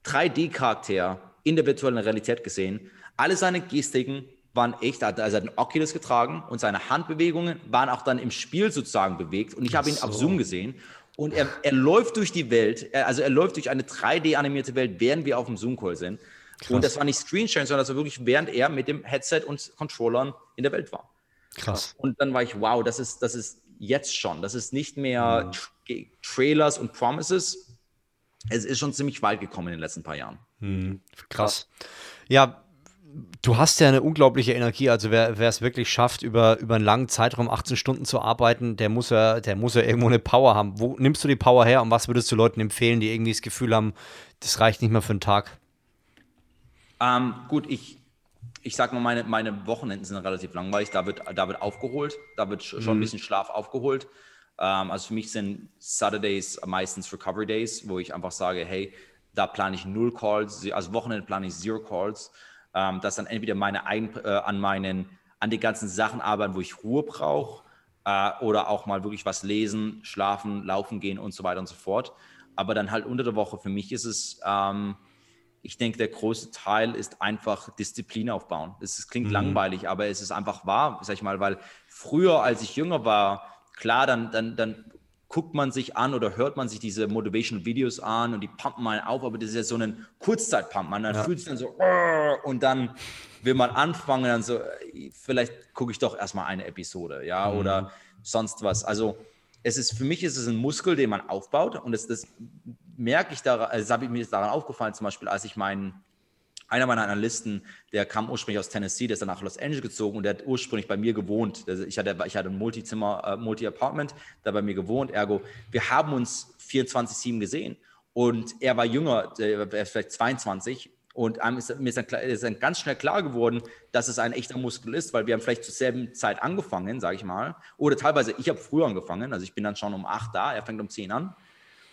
3D-Charakter in der virtuellen Realität gesehen. Alle seine Gestiken, waren echt, also er hat einen Oculus getragen und seine Handbewegungen waren auch dann im Spiel sozusagen bewegt. Und ich habe ihn so. auf Zoom gesehen. Und er, er läuft durch die Welt, also er läuft durch eine 3D-animierte Welt, während wir auf dem Zoom-Call sind. Krass. Und das war nicht Screensharing, sondern das war wirklich, während er mit dem Headset und Controllern in der Welt war. Krass. Und dann war ich, wow, das ist, das ist jetzt schon. Das ist nicht mehr mhm. Trailers und Promises. Es ist schon ziemlich weit gekommen in den letzten paar Jahren. Mhm. Krass. Ja, du hast ja eine unglaubliche Energie. Also wer, es wirklich schafft, über, über einen langen Zeitraum 18 Stunden zu arbeiten, der muss ja, der muss ja irgendwo eine Power haben. Wo nimmst du die Power her und was würdest du Leuten empfehlen, die irgendwie das Gefühl haben, das reicht nicht mehr für einen Tag? Ähm, gut, ich, ich sag mal, meine, meine Wochenenden sind relativ langweilig. Da wird, da wird aufgeholt, da wird schon mhm. ein bisschen Schlaf aufgeholt. Ähm, also für mich sind Saturdays meistens Recovery Days, wo ich einfach sage, hey, da plane ich null Calls, also Wochenende plane ich zero Calls ähm, dass dann entweder meine ein, äh, an meinen, an den ganzen Sachen arbeiten, wo ich Ruhe brauche, äh, oder auch mal wirklich was lesen, schlafen, laufen gehen und so weiter und so fort. Aber dann halt unter der Woche, für mich ist es, ähm, ich denke, der große Teil ist einfach Disziplin aufbauen. Es klingt mhm. langweilig, aber es ist einfach wahr, sag ich mal, weil früher, als ich jünger war, klar, dann, dann, dann guckt man sich an oder hört man sich diese Motivation Videos an und die pumpen mal auf, aber das ist ja so ein Kurzzeit-Pump. Man dann ja. fühlt sich dann so und dann will man anfangen, dann so, vielleicht gucke ich doch erstmal eine Episode, ja, mhm. oder sonst was. Also es ist, für mich ist es ein Muskel, den man aufbaut und das, das merke ich daran, also habe ich mir daran aufgefallen, zum Beispiel, als ich meinen einer meiner Analysten, der kam ursprünglich aus Tennessee, der ist dann nach Los Angeles gezogen und der hat ursprünglich bei mir gewohnt. Ich hatte, ich hatte ein Multizimmer, äh, Multi-Apartment, da bei mir gewohnt. Ergo, wir haben uns 24-7 gesehen und er war jünger, er war vielleicht 22 und ist, mir ist dann, ist dann, ganz schnell klar geworden, dass es ein echter Muskel ist, weil wir haben vielleicht zur selben Zeit angefangen, sage ich mal. Oder teilweise, ich habe früher angefangen, also ich bin dann schon um 8 da, er fängt um 10 an.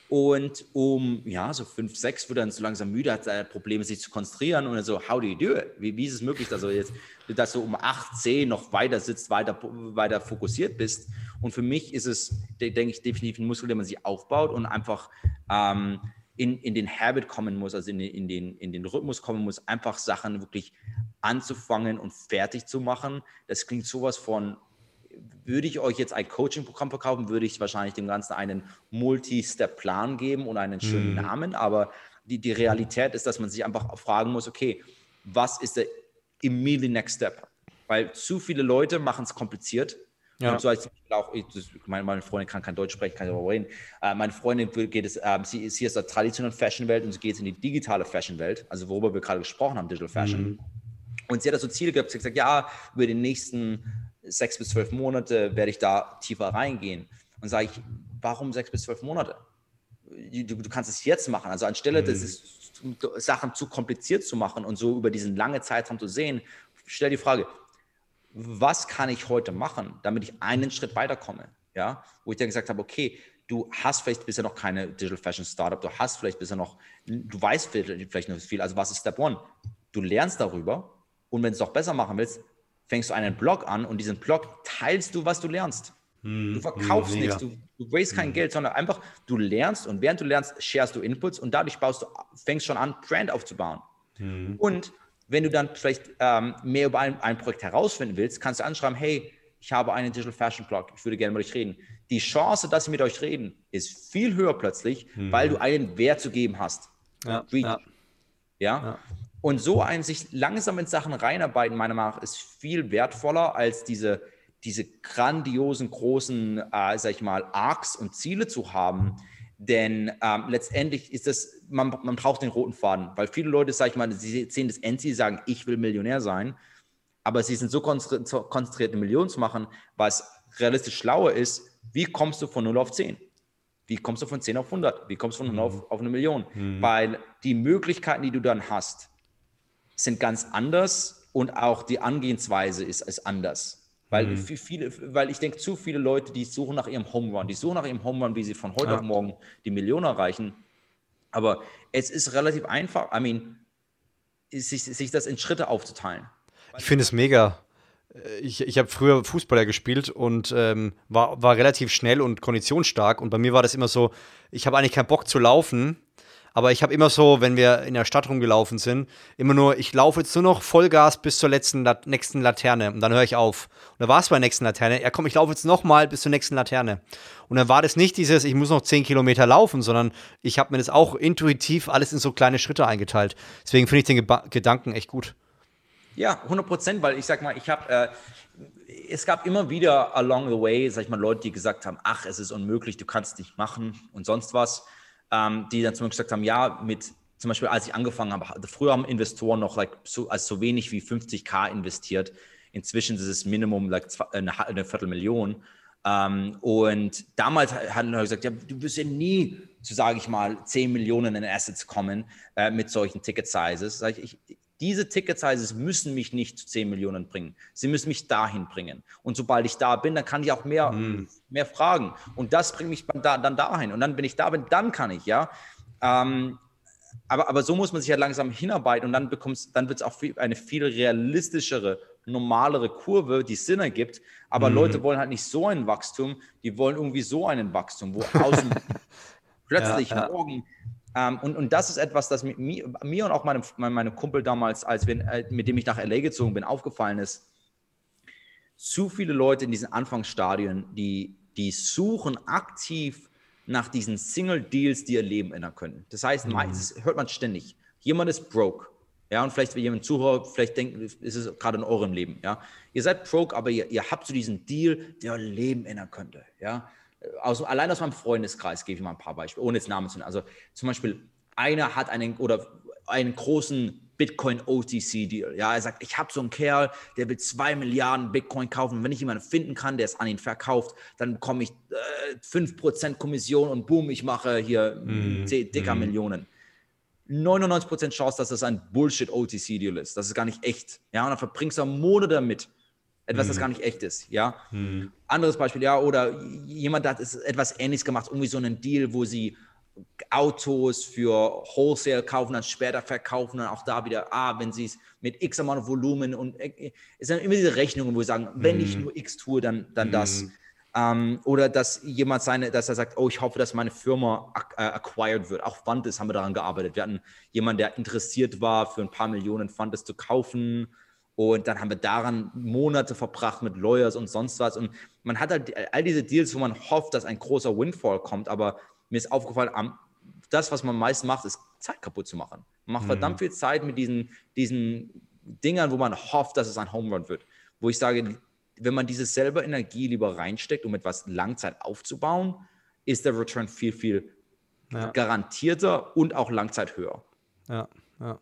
Und um, ja, so fünf, sechs wird er dann so langsam müde, hat er Probleme, sich zu konzentrieren und so, how do you do it? Wie, wie ist es möglich, dass du jetzt, dass du um acht, zehn noch weiter sitzt, weiter, weiter fokussiert bist? Und für mich ist es, denke ich, definitiv ein Muskel, den man sich aufbaut und einfach ähm, in, in den Habit kommen muss, also in den, in, den, in den Rhythmus kommen muss, einfach Sachen wirklich anzufangen und fertig zu machen. Das klingt sowas von würde ich euch jetzt ein Coaching-Programm verkaufen, würde ich wahrscheinlich dem Ganzen einen Multi-Step-Plan geben und einen schönen mhm. Namen. Aber die, die Realität ist, dass man sich einfach fragen muss, okay, was ist der immediate next step? Weil zu viele Leute machen es kompliziert. Ja. Und so als auch, ich, meine, meine Freundin kann kein Deutsch sprechen, kann ich darüber reden. Äh, meine Freundin geht es, äh, sie ist hier aus der traditionellen Fashion-Welt und sie geht in die digitale Fashion-Welt, also worüber wir gerade gesprochen haben, Digital Fashion. Mhm. Und sie hat da so Ziele gehabt, sie hat gesagt, ja, über den nächsten sechs bis zwölf Monate werde ich da tiefer reingehen. Und sage ich, warum sechs bis zwölf Monate? Du, du, kannst es jetzt machen. Also anstelle, mhm. das ist, Sachen zu kompliziert zu machen und so über diesen langen Zeitraum zu sehen, stell die Frage, was kann ich heute machen, damit ich einen Schritt weiterkomme? Ja, wo ich dann gesagt habe, okay, du hast vielleicht bisher noch keine Digital Fashion Startup, du hast vielleicht bisher noch, du weißt vielleicht noch viel. Also was ist Step One? Du lernst darüber und wenn du es noch besser machen willst, fängst du einen Blog an und diesen Blog teilst du, was du lernst. Hm, du verkaufst hm, nichts, du, du raise kein hm. Geld, sondern einfach, du lernst und während du lernst, sharest du Inputs und dadurch baust du, fängst schon an, Brand aufzubauen. Hm. Und wenn du dann vielleicht ähm, mehr über ein, ein Projekt herausfinden willst, kannst du anschreiben, hey, ich habe einen Digital Fashion Blog, ich würde gerne mit euch reden. Die Chance, dass sie mit euch reden, ist viel höher plötzlich, mhm. weil du einen Wert zu geben hast. Ja, ja. ja? ja. Und so ein sich langsam in Sachen reinarbeiten, meiner Meinung nach, ist viel wertvoller als diese, diese grandiosen, großen, äh, sag ich mal, Arcs und Ziele zu haben. Denn ähm, letztendlich ist das, man, man braucht den roten Faden, weil viele Leute, sag ich mal, sie sehen das Endziel, sagen, ich will Millionär sein, aber sie sind so konzentriert, eine Million zu machen, was realistisch schlauer ist, wie kommst du von 0 auf 10? Wie kommst du von 10 auf 100? Wie kommst du von 0 auf, mhm. auf eine Million? Mhm. Weil die Möglichkeiten, die du dann hast, sind ganz anders und auch die Angehensweise ist, ist anders. Weil, mhm. viele, weil ich denke, zu viele Leute, die suchen nach ihrem Home Run, die suchen nach ihrem Home Run, wie sie von heute ja. auf morgen die Million erreichen. Aber es ist relativ einfach, I mean, sich, sich das in Schritte aufzuteilen. Ich finde es mega. Ich, ich habe früher Fußballer gespielt und ähm, war, war relativ schnell und konditionsstark. Und bei mir war das immer so, ich habe eigentlich keinen Bock zu laufen, aber ich habe immer so, wenn wir in der Stadt rumgelaufen sind, immer nur, ich laufe jetzt nur noch Vollgas bis zur letzten, nächsten Laterne und dann höre ich auf. Und da war es bei der nächsten Laterne. Ja, komm, ich laufe jetzt nochmal bis zur nächsten Laterne. Und dann war das nicht dieses, ich muss noch 10 Kilometer laufen, sondern ich habe mir das auch intuitiv alles in so kleine Schritte eingeteilt. Deswegen finde ich den Ge Gedanken echt gut. Ja, 100 Prozent, weil ich sag mal, ich habe, äh, es gab immer wieder along the way, sag ich mal, Leute, die gesagt haben, ach, es ist unmöglich, du kannst es nicht machen und sonst was ähm, die dann zum Beispiel gesagt haben, ja, mit zum Beispiel, als ich angefangen habe, früher haben Investoren noch like, so, als so wenig wie 50k investiert. Inzwischen ist es Minimum like, eine, eine Viertelmillion. Ähm, und damals hatten Leute gesagt, ja, du wirst ja nie zu, sage ich mal, 10 Millionen in Assets kommen äh, mit solchen Ticket-Sizes. Sag ich, ich, diese Ticket-Sizes müssen mich nicht zu 10 Millionen bringen. Sie müssen mich dahin bringen. Und sobald ich da bin, dann kann ich auch mehr, mm. mehr fragen. Und das bringt mich dann, dahin. Und dann, wenn ich da bin, dann kann ich, ja. Ähm, aber, aber so muss man sich ja halt langsam hinarbeiten und dann bekommst, dann wird es auch viel, eine viel realistischere, normalere Kurve, die Sinn ergibt. Aber mm. Leute wollen halt nicht so ein Wachstum, die wollen irgendwie so einen Wachstum, wo außen plötzlich ja, ja. morgen ähm, und, und das ist etwas, das mir, mir und auch meinem, meinem Kumpel damals, als wir, äh, mit dem ich nach LA gezogen bin, aufgefallen ist. Zu viele Leute in diesen Anfangsstadien, die, die suchen aktiv nach diesen Single Deals, die ihr Leben ändern können. Das heißt, mhm. meistens hört man ständig, jemand ist broke. Ja, und vielleicht, wenn jemand zuhört, vielleicht denkt, ist es gerade in eurem Leben. Ja, ihr seid broke, aber ihr, ihr habt so diesen Deal, der euer Leben ändern könnte. Ja, aus, allein aus meinem Freundeskreis gebe ich mal ein paar Beispiele, ohne jetzt Namen zu nennen. Also zum Beispiel, einer hat einen oder einen großen Bitcoin OTC Deal. Ja, er sagt, ich habe so einen Kerl, der will zwei Milliarden Bitcoin kaufen. Und wenn ich jemanden finden kann, der es an ihn verkauft, dann bekomme ich äh, 5% Kommission und boom, ich mache hier mm, dicker mm. Millionen. 99% Chance, dass das ein Bullshit OTC Deal ist. Das ist gar nicht echt. Ja, und dann verbringst du Monate damit. Etwas, mm. das gar nicht echt ist, ja. Mm. Anderes Beispiel, ja, oder jemand hat etwas Ähnliches gemacht, irgendwie so einen Deal, wo sie Autos für Wholesale kaufen, dann später verkaufen, dann auch da wieder, ah, wenn sie es mit X Amount of Volumen und äh, es sind immer diese Rechnungen, wo sie sagen, mm. wenn ich mhm. nur X tue, dann, dann mm. das. Ähm, oder dass jemand seine, dass er sagt, oh, ich hoffe, dass meine Firma äh, acquired wird. Auch Fantes haben wir daran gearbeitet. Wir hatten jemanden, der interessiert war, für ein paar Millionen Fantes zu kaufen. Und dann haben wir daran Monate verbracht mit Lawyers und sonst was. Und man hat halt all diese Deals, wo man hofft, dass ein großer Windfall kommt, aber mir ist aufgefallen, das, was man meist macht, ist Zeit kaputt zu machen. Man macht mhm. verdammt viel Zeit mit diesen, diesen Dingern, wo man hofft, dass es ein Home Run wird. Wo ich sage, wenn man diese selber Energie lieber reinsteckt, um etwas Langzeit aufzubauen, ist der Return viel, viel ja. garantierter und auch Langzeit höher. Ja, ja.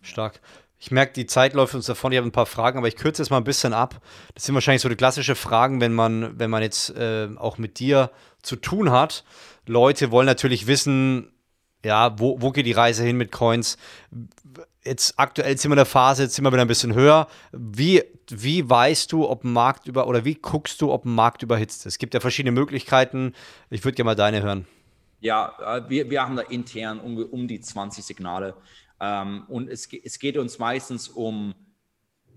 Stark. Ich merke, die Zeit läuft uns davon. Ich habe ein paar Fragen, aber ich kürze jetzt mal ein bisschen ab. Das sind wahrscheinlich so die klassischen Fragen, wenn man, wenn man jetzt äh, auch mit dir zu tun hat. Leute wollen natürlich wissen, ja, wo, wo geht die Reise hin mit Coins? Jetzt aktuell sind wir in der Phase, jetzt sind wir wieder ein bisschen höher. Wie, wie weißt du, ob ein Markt über oder wie guckst du, ob ein Markt überhitzt? Es gibt ja verschiedene Möglichkeiten. Ich würde gerne mal deine hören. Ja, äh, wir, wir haben da intern um, um die 20 Signale. Ähm, und es, es geht uns meistens um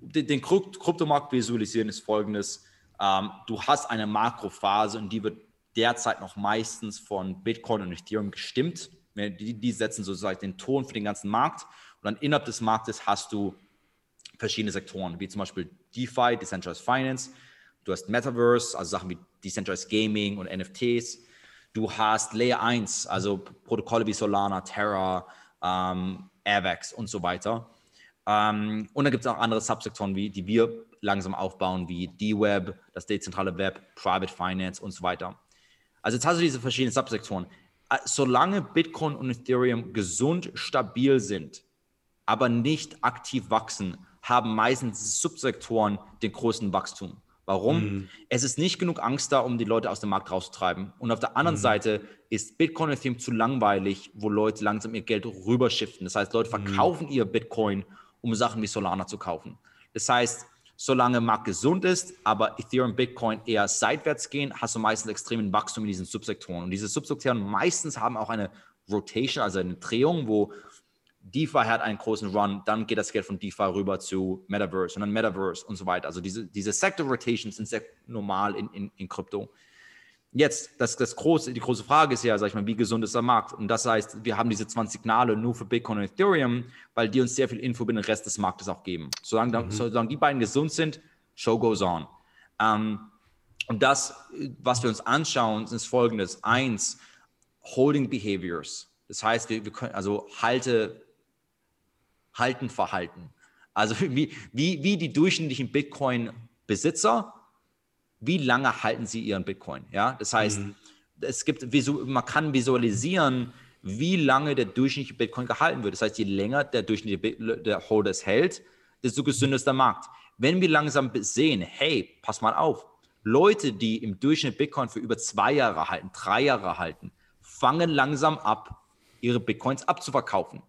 den, den Kryptomarkt visualisieren ist folgendes. Ähm, du hast eine Makrophase und die wird derzeit noch meistens von Bitcoin und Ethereum gestimmt. Die, die setzen sozusagen den Ton für den ganzen Markt. Und dann innerhalb des Marktes hast du verschiedene Sektoren, wie zum Beispiel DeFi, Decentralized Finance. Du hast Metaverse, also Sachen wie Decentralized Gaming und NFTs. Du hast Layer 1, also Protokolle wie Solana, Terra, ähm, Airvax und so weiter. Ähm, und dann gibt es auch andere Subsektoren, wie, die wir langsam aufbauen, wie D-Web, das dezentrale Web, Private Finance und so weiter. Also jetzt hast du diese verschiedenen Subsektoren. Äh, solange Bitcoin und Ethereum gesund, stabil sind, aber nicht aktiv wachsen, haben meistens Subsektoren den größten Wachstum. Warum? Mhm. Es ist nicht genug Angst da, um die Leute aus dem Markt rauszutreiben. Und auf der anderen mhm. Seite ist Bitcoin und Ethereum zu langweilig, wo Leute langsam ihr Geld rüberschiften. Das heißt, Leute mhm. verkaufen mhm. ihr Bitcoin, um Sachen wie Solana zu kaufen. Das heißt, solange Markt gesund ist, aber Ethereum, Bitcoin eher seitwärts gehen, hast du meistens extremen Wachstum in diesen Subsektoren. Und diese Subsektoren meistens haben auch eine Rotation, also eine Drehung, wo DeFi hat einen großen Run, dann geht das Geld von DeFi rüber zu Metaverse und dann Metaverse und so weiter. Also diese, diese Sector Rotations sind sehr normal in, in, in Krypto. Jetzt, das, das große, die große Frage ist ja, sag ich mal, wie gesund ist der Markt? Und das heißt, wir haben diese 20 Signale nur für Bitcoin und Ethereum, weil die uns sehr viel Info über den Rest des Marktes auch geben. Solange, mhm. solange die beiden gesund sind, Show goes on. Ähm, und das, was wir uns anschauen, ist folgendes. Eins, Holding Behaviors. Das heißt, wir, wir können, also halte, halten Verhalten. Also wie, wie, wie die durchschnittlichen Bitcoin-Besitzer wie lange halten sie ihren Bitcoin? Ja, das heißt, mhm. es gibt, man kann visualisieren, wie lange der durchschnittliche Bitcoin gehalten wird. Das heißt, je länger der durchschnittliche der Holder es hält, desto gesünder ist der Markt. Wenn wir langsam sehen, hey, pass mal auf, Leute, die im Durchschnitt Bitcoin für über zwei Jahre halten, drei Jahre halten, fangen langsam ab, ihre Bitcoins abzuverkaufen.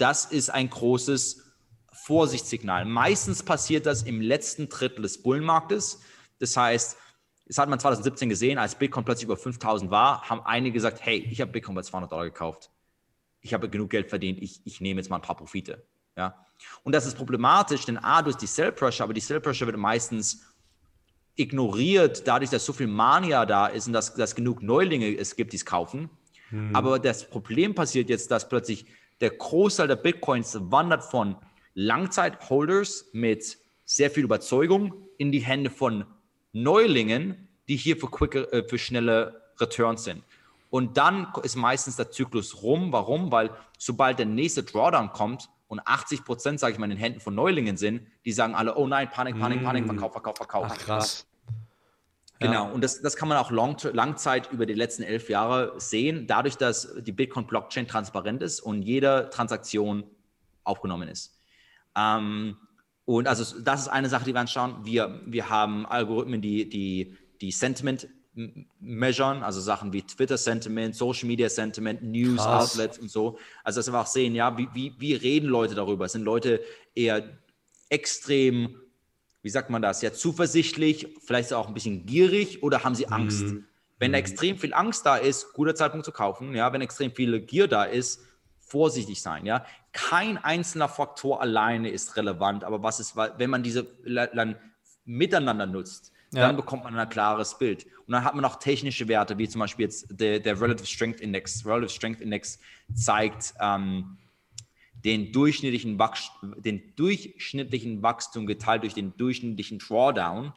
Das ist ein großes Vorsichtssignal. Meistens passiert das im letzten Drittel des Bullenmarktes. Das heißt, das hat man 2017 gesehen, als Bitcoin plötzlich über 5000 war, haben einige gesagt, hey, ich habe Bitcoin bei 200 Dollar gekauft. Ich habe genug Geld verdient, ich, ich nehme jetzt mal ein paar Profite. Ja? Und das ist problematisch, denn A, du hast die Sell Pressure, aber die Sell Pressure wird meistens ignoriert, dadurch, dass so viel Mania da ist und dass, dass genug Neulinge es gibt, die es kaufen. Mhm. Aber das Problem passiert jetzt, dass plötzlich der Großteil der Bitcoins wandert von Langzeitholders mit sehr viel Überzeugung in die Hände von Neulingen, die hier für, quicke, äh, für schnelle Returns sind. Und dann ist meistens der Zyklus rum. Warum? Weil sobald der nächste Drawdown kommt und 80 Prozent, sage ich mal, in den Händen von Neulingen sind, die sagen alle, oh nein, Panik, Panik, Panik, mm. Verkauf, Verkauf, Verkauf. Ach, krass. Genau, ja. und das, das kann man auch long, Langzeit über die letzten elf Jahre sehen, dadurch, dass die Bitcoin-Blockchain transparent ist und jede Transaktion aufgenommen ist. Ähm, und also das ist eine Sache, die wir anschauen. Wir, wir haben Algorithmen, die, die, die Sentiment measuren, also Sachen wie Twitter Sentiment, Social Media Sentiment, News Krass. Outlets und so. Also dass wir auch sehen, ja, wie, wie, wie reden Leute darüber? Sind Leute eher extrem, wie sagt man das, ja, zuversichtlich, vielleicht auch ein bisschen gierig oder haben sie Angst? Mhm. Wenn mhm. extrem viel Angst da ist, guter Zeitpunkt zu kaufen. Ja, wenn extrem viel Gier da ist, vorsichtig sein. Ja, kein einzelner Faktor alleine ist relevant, aber was ist, wenn man diese dann miteinander nutzt, ja. dann bekommt man ein klares Bild. Und dann hat man auch technische Werte, wie zum Beispiel jetzt der, der Relative Strength Index. Relative Strength Index zeigt ähm, den, durchschnittlichen den durchschnittlichen Wachstum geteilt durch den durchschnittlichen Drawdown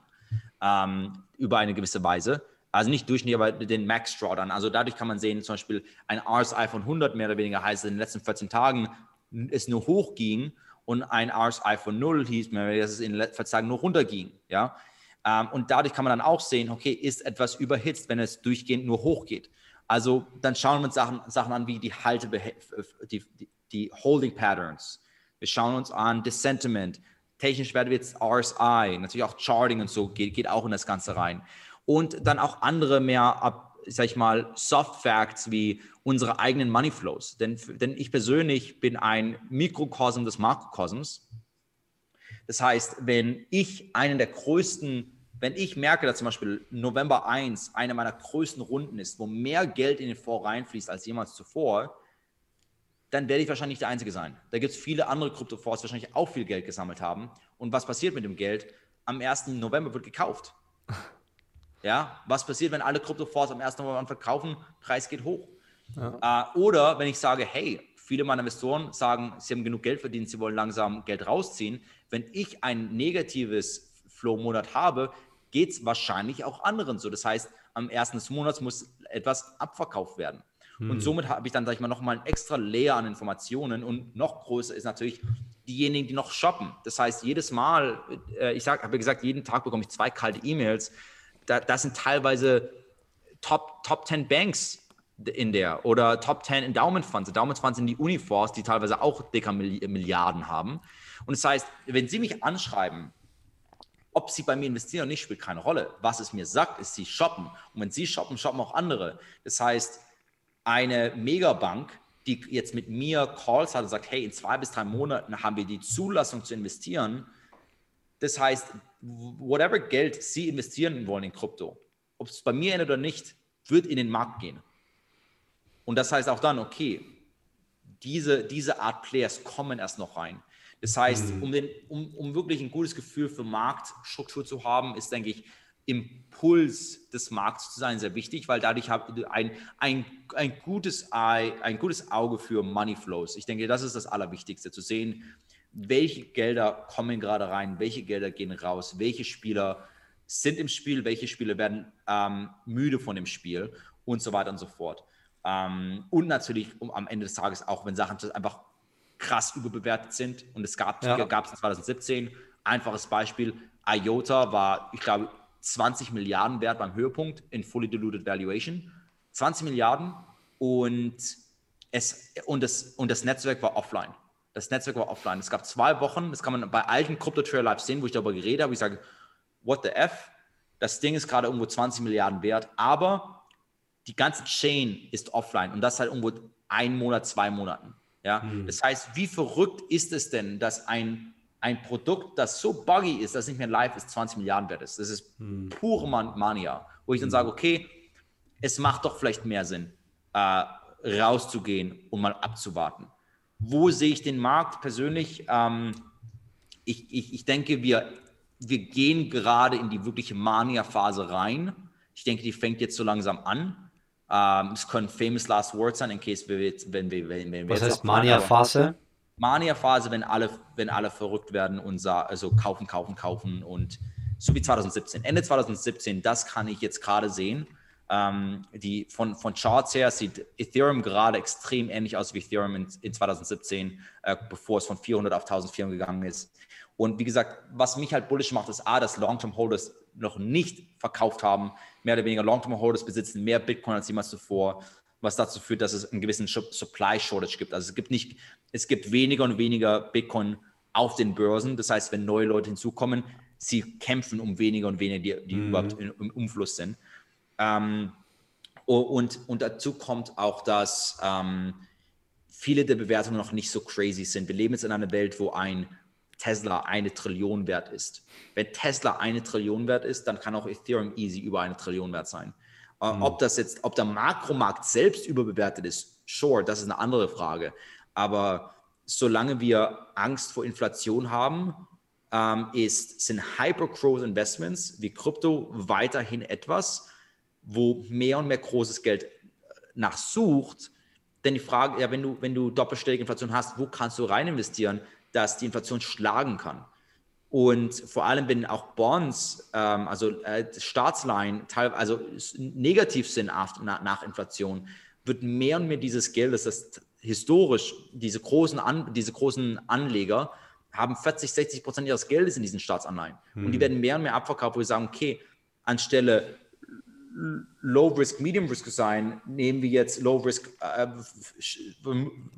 ähm, über eine gewisse Weise. Also nicht durchschnittlich, aber den Max Drawdown. Also dadurch kann man sehen, zum Beispiel ein RSI von 100 mehr oder weniger heißt, in den letzten 14 Tagen es nur hochging und ein RSI von 0 hieß mehr, dass es in den letzten 14 Tagen nur runterging. Ja? Ähm, und dadurch kann man dann auch sehen, okay, ist etwas überhitzt, wenn es durchgehend nur hochgeht. Also dann schauen wir uns Sachen, Sachen an wie die Halte, die, die, die Holding Patterns. Wir schauen uns an das Sentiment. Technisch werden wir jetzt RSI, natürlich auch Charting und so geht, geht auch in das Ganze rein. Und dann auch andere mehr, sag ich mal, Soft Facts wie unsere eigenen Money Flows. Denn, denn ich persönlich bin ein Mikrokosm des Makrokosms. Das heißt, wenn ich einen der größten, wenn ich merke, dass zum Beispiel November 1 eine meiner größten Runden ist, wo mehr Geld in den Fonds reinfließt als jemals zuvor, dann werde ich wahrscheinlich nicht der Einzige sein. Da gibt es viele andere Kryptofonds, die wahrscheinlich auch viel Geld gesammelt haben. Und was passiert mit dem Geld? Am 1. November wird gekauft. Ja, was passiert, wenn alle Kryptofonds am 1. November verkaufen? Preis geht hoch. Ja. Äh, oder wenn ich sage, hey, viele meiner Investoren sagen, sie haben genug Geld verdient, sie wollen langsam Geld rausziehen. Wenn ich ein negatives Flow-Monat habe, geht es wahrscheinlich auch anderen so. Das heißt, am ersten des Monats muss etwas abverkauft werden. Hm. Und somit habe ich dann, sage ich mal, nochmal ein extra Layer an Informationen und noch größer ist natürlich diejenigen, die noch shoppen. Das heißt, jedes Mal, äh, ich habe gesagt, jeden Tag bekomme ich zwei kalte E-Mails. Da, das sind teilweise Top, Top 10 Banks in der oder Top 10 Endowment Funds. Endowment Funds sind die Unifonds, die teilweise auch dicker Milliarden haben. Und das heißt, wenn Sie mich anschreiben, ob Sie bei mir investieren oder nicht, spielt keine Rolle. Was es mir sagt, ist, Sie shoppen. Und wenn Sie shoppen, shoppen auch andere. Das heißt, eine Megabank, die jetzt mit mir Calls hat und sagt, hey, in zwei bis drei Monaten haben wir die Zulassung zu investieren. Das heißt, whatever Geld Sie investieren wollen in Krypto, ob es bei mir endet oder nicht, wird in den Markt gehen. Und das heißt auch dann, okay, diese, diese Art Players kommen erst noch rein. Das heißt, mhm. um, den, um, um wirklich ein gutes Gefühl für Marktstruktur zu haben, ist, denke ich, Impuls des Markts zu sein sehr wichtig, weil dadurch habt ihr ein, ein, ein, gutes Eye, ein gutes Auge für Money Flows. Ich denke, das ist das Allerwichtigste, zu sehen, welche Gelder kommen gerade rein, welche Gelder gehen raus, welche Spieler sind im Spiel, welche Spieler werden ähm, müde von dem Spiel und so weiter und so fort. Ähm, und natürlich um, am Ende des Tages auch, wenn Sachen einfach krass überbewertet sind. Und es gab ja. es 2017. Einfaches Beispiel: IOTA war, ich glaube, 20 Milliarden wert beim Höhepunkt in Fully Diluted Valuation. 20 Milliarden und, es, und, das, und das Netzwerk war offline. Das Netzwerk war offline. Es gab zwei Wochen, das kann man bei alten Crypto Trail Live sehen, wo ich darüber geredet habe. Ich sage, what the F? Das Ding ist gerade irgendwo 20 Milliarden wert, aber die ganze Chain ist offline und das halt irgendwo ein Monat, zwei Monaten. Ja? Mhm. Das heißt, wie verrückt ist es denn, dass ein, ein Produkt, das so buggy ist, dass nicht mehr live ist, 20 Milliarden wert ist? Das ist mhm. pure Mania, wo ich dann mhm. sage, okay, es macht doch vielleicht mehr Sinn, äh, rauszugehen und mal abzuwarten. Wo sehe ich den Markt persönlich? Ähm, ich, ich, ich denke, wir, wir gehen gerade in die wirkliche Mania-Phase rein. Ich denke, die fängt jetzt so langsam an. Ähm, es können famous last words sein, in case wir jetzt, wenn wir, wenn, wenn Was heißt Mania-Phase? Mania-Phase, wenn alle, wenn alle verrückt werden und also kaufen, kaufen, kaufen und so wie 2017. Ende 2017, das kann ich jetzt gerade sehen. Ähm, die von, von Charts her sieht Ethereum gerade extrem ähnlich aus wie Ethereum in, in 2017, äh, bevor es von 400 auf 1400 gegangen ist. Und wie gesagt, was mich halt bullish macht, ist A, dass Long-Term-Holders noch nicht verkauft haben. Mehr oder weniger Long-Term-Holders besitzen mehr Bitcoin als jemals zuvor, was dazu führt, dass es einen gewissen Supply-Shortage gibt. Also es gibt nicht, es gibt weniger und weniger Bitcoin auf den Börsen. Das heißt, wenn neue Leute hinzukommen, sie kämpfen um weniger und weniger, die, die mhm. überhaupt im Umfluss sind. Ähm, und, und dazu kommt auch, dass ähm, viele der Bewertungen noch nicht so crazy sind. Wir leben jetzt in einer Welt, wo ein Tesla eine Trillion wert ist. Wenn Tesla eine Trillion wert ist, dann kann auch Ethereum easy über eine Trillion wert sein. Mhm. Ob das jetzt, ob der Makromarkt selbst überbewertet ist, sure, das ist eine andere Frage. Aber solange wir Angst vor Inflation haben, ähm, ist, sind Hyper-Growth-Investments wie Krypto weiterhin etwas, wo mehr und mehr großes Geld äh, nachsucht. Denn die Frage, ja, wenn du, wenn du doppelstellige Inflation hast, wo kannst du rein investieren? dass die Inflation schlagen kann. Und vor allem, wenn auch Bonds, ähm, also äh, Staatsleihen, also negativ sind nach, nach, Inflation, wird mehr und mehr dieses Geld, das ist historisch, diese großen, An, diese großen Anleger haben 40, 60 Prozent ihres Geldes in diesen Staatsanleihen. Hm. Und die hm. werden mehr und mehr abverkauft, wo wir sagen, okay, anstelle Low Risk, Medium Risk sein, nehmen wir jetzt Low Risk, äh,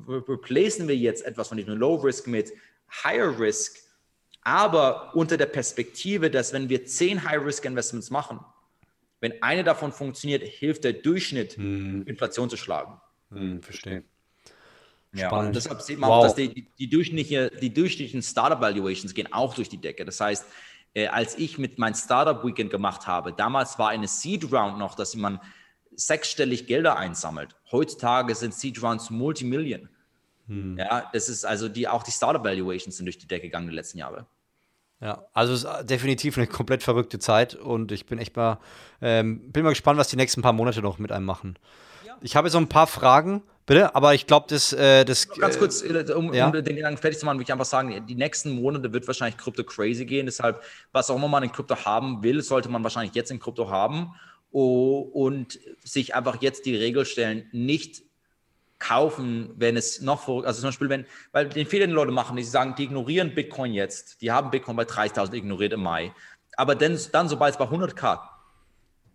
replacen wir jetzt etwas von diesem Low Risk mit Higher Risk, aber unter der Perspektive, dass wenn wir zehn High Risk Investments machen, wenn eine davon funktioniert, hilft der Durchschnitt, hm. Inflation zu schlagen. Hm, verstehe. Ja, und deshalb sieht man wow. auch, dass die, die, die, durchschnittliche, die durchschnittlichen Startup Valuations gehen auch durch die Decke. Das heißt, äh, als ich mit meinem Startup Weekend gemacht habe, damals war eine Seed Round noch, dass man sechsstellig Gelder einsammelt. Heutzutage sind Seed Rounds Multimillion. Hm. Ja, das ist also die, auch die Startup Valuations sind durch die Decke gegangen in den letzten Jahren. Ja, also es ist definitiv eine komplett verrückte Zeit und ich bin echt mal, ähm, bin mal gespannt, was die nächsten paar Monate noch mit einem machen. Ja. Ich habe so ein paar Fragen, Bitte? Aber ich glaube, das, äh, das. Ganz kurz, äh, um, ja? um, den Gedanken fertig zu machen, würde ich einfach sagen, die nächsten Monate wird wahrscheinlich Krypto crazy gehen. Deshalb, was auch immer man in Krypto haben will, sollte man wahrscheinlich jetzt in Krypto haben und sich einfach jetzt die Regel stellen, nicht kaufen, wenn es noch vor, also zum Beispiel, wenn, weil den Fehler, den Leute machen, die sagen, die ignorieren Bitcoin jetzt, die haben Bitcoin bei 30.000 ignoriert im Mai, aber dann, dann sobald es bei 100k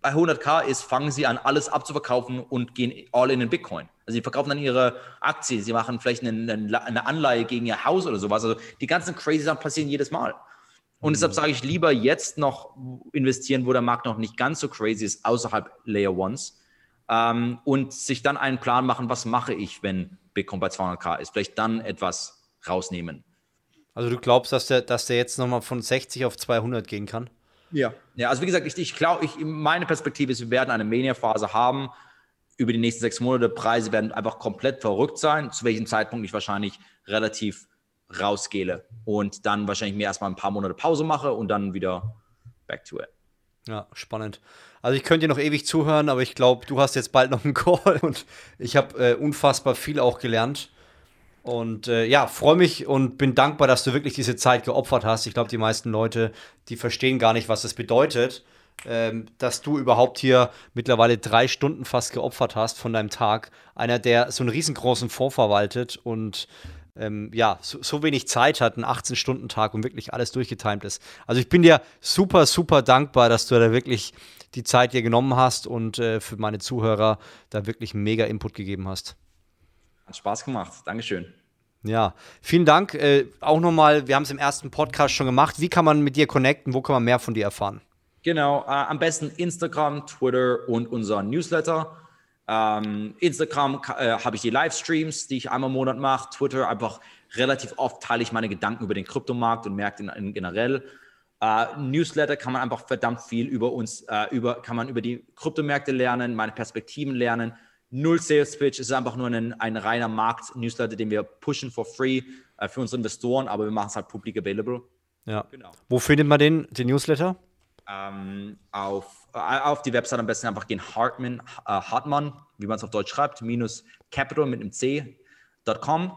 bei 100k ist, fangen sie an, alles abzuverkaufen und gehen all in den Bitcoin. Also sie verkaufen dann ihre Aktien, sie machen vielleicht eine, eine Anleihe gegen ihr Haus oder sowas. Also die ganzen crazy Sachen passieren jedes Mal. Und mhm. deshalb sage ich lieber jetzt noch investieren, wo der Markt noch nicht ganz so crazy ist, außerhalb Layer Ones. Ähm, und sich dann einen Plan machen, was mache ich, wenn Bitcoin bei 200k ist. Vielleicht dann etwas rausnehmen. Also du glaubst, dass der, dass der jetzt nochmal von 60 auf 200 gehen kann? Ja. Ja, also wie gesagt, ich, ich glaube, ich, meine Perspektive ist, wir werden eine Mania-Phase haben über die nächsten sechs Monate. Preise werden einfach komplett verrückt sein, zu welchem Zeitpunkt ich wahrscheinlich relativ rausgehe und dann wahrscheinlich mir erstmal ein paar Monate Pause mache und dann wieder back to it. Ja, spannend. Also ich könnte dir noch ewig zuhören, aber ich glaube, du hast jetzt bald noch einen Call und ich habe äh, unfassbar viel auch gelernt. Und äh, ja, freue mich und bin dankbar, dass du wirklich diese Zeit geopfert hast. Ich glaube, die meisten Leute, die verstehen gar nicht, was das bedeutet, ähm, dass du überhaupt hier mittlerweile drei Stunden fast geopfert hast von deinem Tag. Einer, der so einen riesengroßen Fonds verwaltet und ähm, ja, so, so, wenig Zeit hat, einen 18-Stunden-Tag und wirklich alles durchgetimt ist. Also ich bin dir super, super dankbar, dass du da wirklich die Zeit dir genommen hast und äh, für meine Zuhörer da wirklich mega Input gegeben hast. Hat Spaß gemacht. Dankeschön. Ja, vielen Dank. Äh, auch nochmal, wir haben es im ersten Podcast schon gemacht. Wie kann man mit dir connecten? Wo kann man mehr von dir erfahren? Genau, äh, am besten Instagram, Twitter und unser Newsletter. Ähm, Instagram äh, habe ich die Livestreams, die ich einmal im Monat mache. Twitter einfach relativ oft teile ich meine Gedanken über den Kryptomarkt und Märkte in, in generell. Uh, Newsletter kann man einfach verdammt viel über uns, uh, über, kann man über die Kryptomärkte lernen, meine Perspektiven lernen null Sales Pitch, es ist einfach nur ein, ein reiner Markt-Newsletter, den wir pushen for free äh, für unsere Investoren, aber wir machen es halt public available. Ja. Genau. Wo findet man den, den Newsletter? Ähm, auf, auf die Website am besten einfach gehen Hartman, äh, Hartmann, wie man es auf Deutsch schreibt, minus Capital mit einem C.com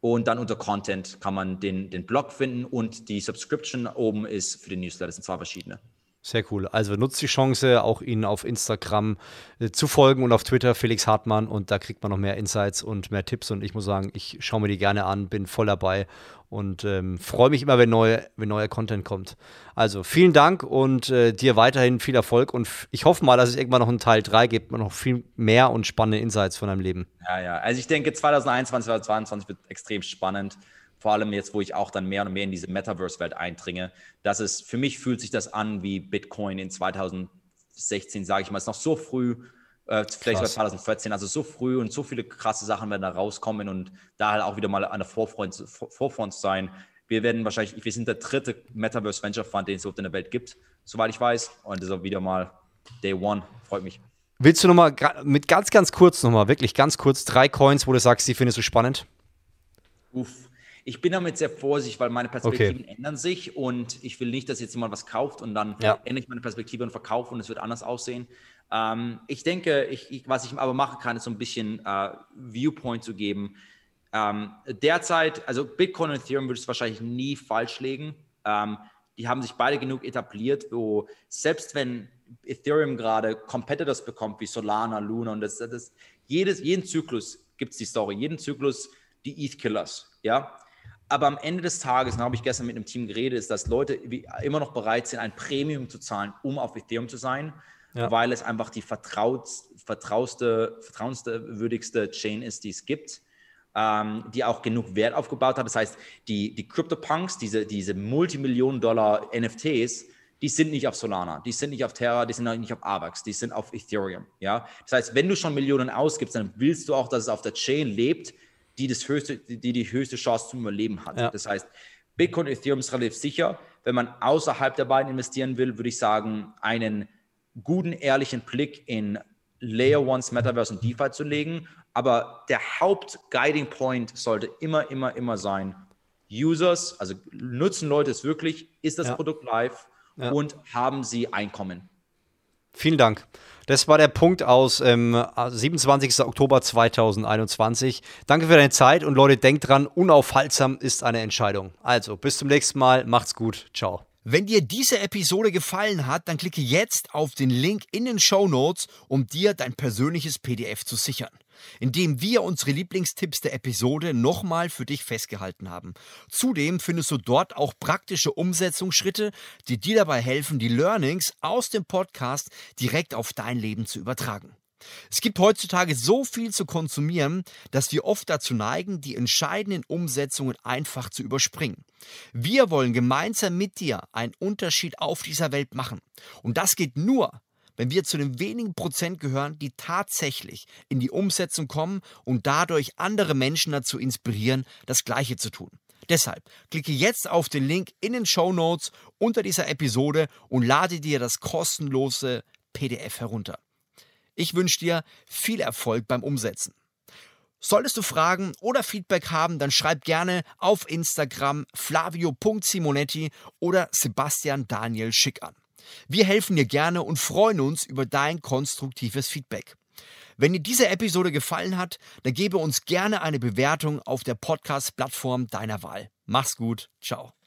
und dann unter Content kann man den, den Blog finden und die Subscription oben ist für den Newsletter. Das sind zwei verschiedene. Sehr cool. Also nutzt die Chance, auch Ihnen auf Instagram äh, zu folgen und auf Twitter Felix Hartmann und da kriegt man noch mehr Insights und mehr Tipps und ich muss sagen, ich schaue mir die gerne an, bin voll dabei und ähm, freue mich immer, wenn, neue, wenn neuer Content kommt. Also vielen Dank und äh, dir weiterhin viel Erfolg und ich hoffe mal, dass es irgendwann noch einen Teil 3 gibt und noch viel mehr und spannende Insights von deinem Leben. Ja, ja. Also ich denke 2021, 2022 wird extrem spannend vor allem jetzt, wo ich auch dann mehr und mehr in diese Metaverse-Welt eindringe, dass es für mich fühlt sich das an wie Bitcoin in 2016, sage ich mal, ist noch so früh, äh, vielleicht Krass. 2014, also so früh und so viele krasse Sachen werden da rauskommen und da halt auch wieder mal an der Vorfront, Vorfront sein. Wir werden wahrscheinlich, wir sind der dritte Metaverse Venture Fund, den es überhaupt in der Welt gibt, soweit ich weiß. Und das ist auch wieder mal Day One, freut mich. Willst du nochmal mit ganz, ganz kurz nochmal, wirklich ganz kurz, drei Coins, wo du sagst, die findest du spannend? Uff, ich bin damit sehr vorsichtig, weil meine Perspektiven okay. ändern sich und ich will nicht, dass jetzt jemand was kauft und dann ja. ändere ich meine Perspektive und verkaufe und es wird anders aussehen. Ähm, ich denke, ich, ich, was ich aber machen kann, ist so ein bisschen äh, Viewpoint zu geben. Ähm, derzeit, also Bitcoin und Ethereum würde es wahrscheinlich nie falsch legen. Ähm, die haben sich beide genug etabliert, wo selbst wenn Ethereum gerade Competitors bekommt, wie Solana, Luna und das, das jedes, jeden Zyklus gibt es die Story, jeden Zyklus die ETH-Killers, ja. Aber am Ende des Tages, da habe ich gestern mit einem Team geredet, ist, dass Leute immer noch bereit sind, ein Premium zu zahlen, um auf Ethereum zu sein, ja. weil es einfach die vertraut, vertrauste, vertrauenswürdigste Chain ist, die es gibt, ähm, die auch genug Wert aufgebaut hat. Das heißt, die, die CryptoPunks, diese, diese Multimillionen-Dollar NFTs, die sind nicht auf Solana, die sind nicht auf Terra, die sind nicht auf Avax, die sind auf Ethereum. Ja? Das heißt, wenn du schon Millionen ausgibst, dann willst du auch, dass es auf der Chain lebt, die, das höchste, die die höchste Chance zum Überleben hat. Ja. Das heißt, Bitcoin und Ethereum ist relativ sicher. Wenn man außerhalb der beiden investieren will, würde ich sagen, einen guten, ehrlichen Blick in Layer Ones, Metaverse und DeFi zu legen. Aber der Haupt-Guiding Point sollte immer, immer, immer sein, Users, also nutzen Leute es wirklich, ist das ja. Produkt live ja. und haben sie Einkommen. Vielen Dank. Das war der Punkt aus ähm, 27. Oktober 2021. Danke für deine Zeit und Leute, denkt dran, unaufhaltsam ist eine Entscheidung. Also, bis zum nächsten Mal. Macht's gut. Ciao. Wenn dir diese Episode gefallen hat, dann klicke jetzt auf den Link in den Show Notes, um dir dein persönliches PDF zu sichern in dem wir unsere Lieblingstipps der Episode nochmal für dich festgehalten haben. Zudem findest du dort auch praktische Umsetzungsschritte, die dir dabei helfen, die Learnings aus dem Podcast direkt auf dein Leben zu übertragen. Es gibt heutzutage so viel zu konsumieren, dass wir oft dazu neigen, die entscheidenden Umsetzungen einfach zu überspringen. Wir wollen gemeinsam mit dir einen Unterschied auf dieser Welt machen. Und das geht nur, wenn wir zu den wenigen Prozent gehören, die tatsächlich in die Umsetzung kommen und dadurch andere Menschen dazu inspirieren, das Gleiche zu tun. Deshalb klicke jetzt auf den Link in den Show Notes unter dieser Episode und lade dir das kostenlose PDF herunter. Ich wünsche dir viel Erfolg beim Umsetzen. Solltest du Fragen oder Feedback haben, dann schreib gerne auf Instagram flavio.simonetti oder Sebastian Daniel Schick an. Wir helfen dir gerne und freuen uns über dein konstruktives Feedback. Wenn dir diese Episode gefallen hat, dann gebe uns gerne eine Bewertung auf der Podcast-Plattform deiner Wahl. Mach's gut, ciao.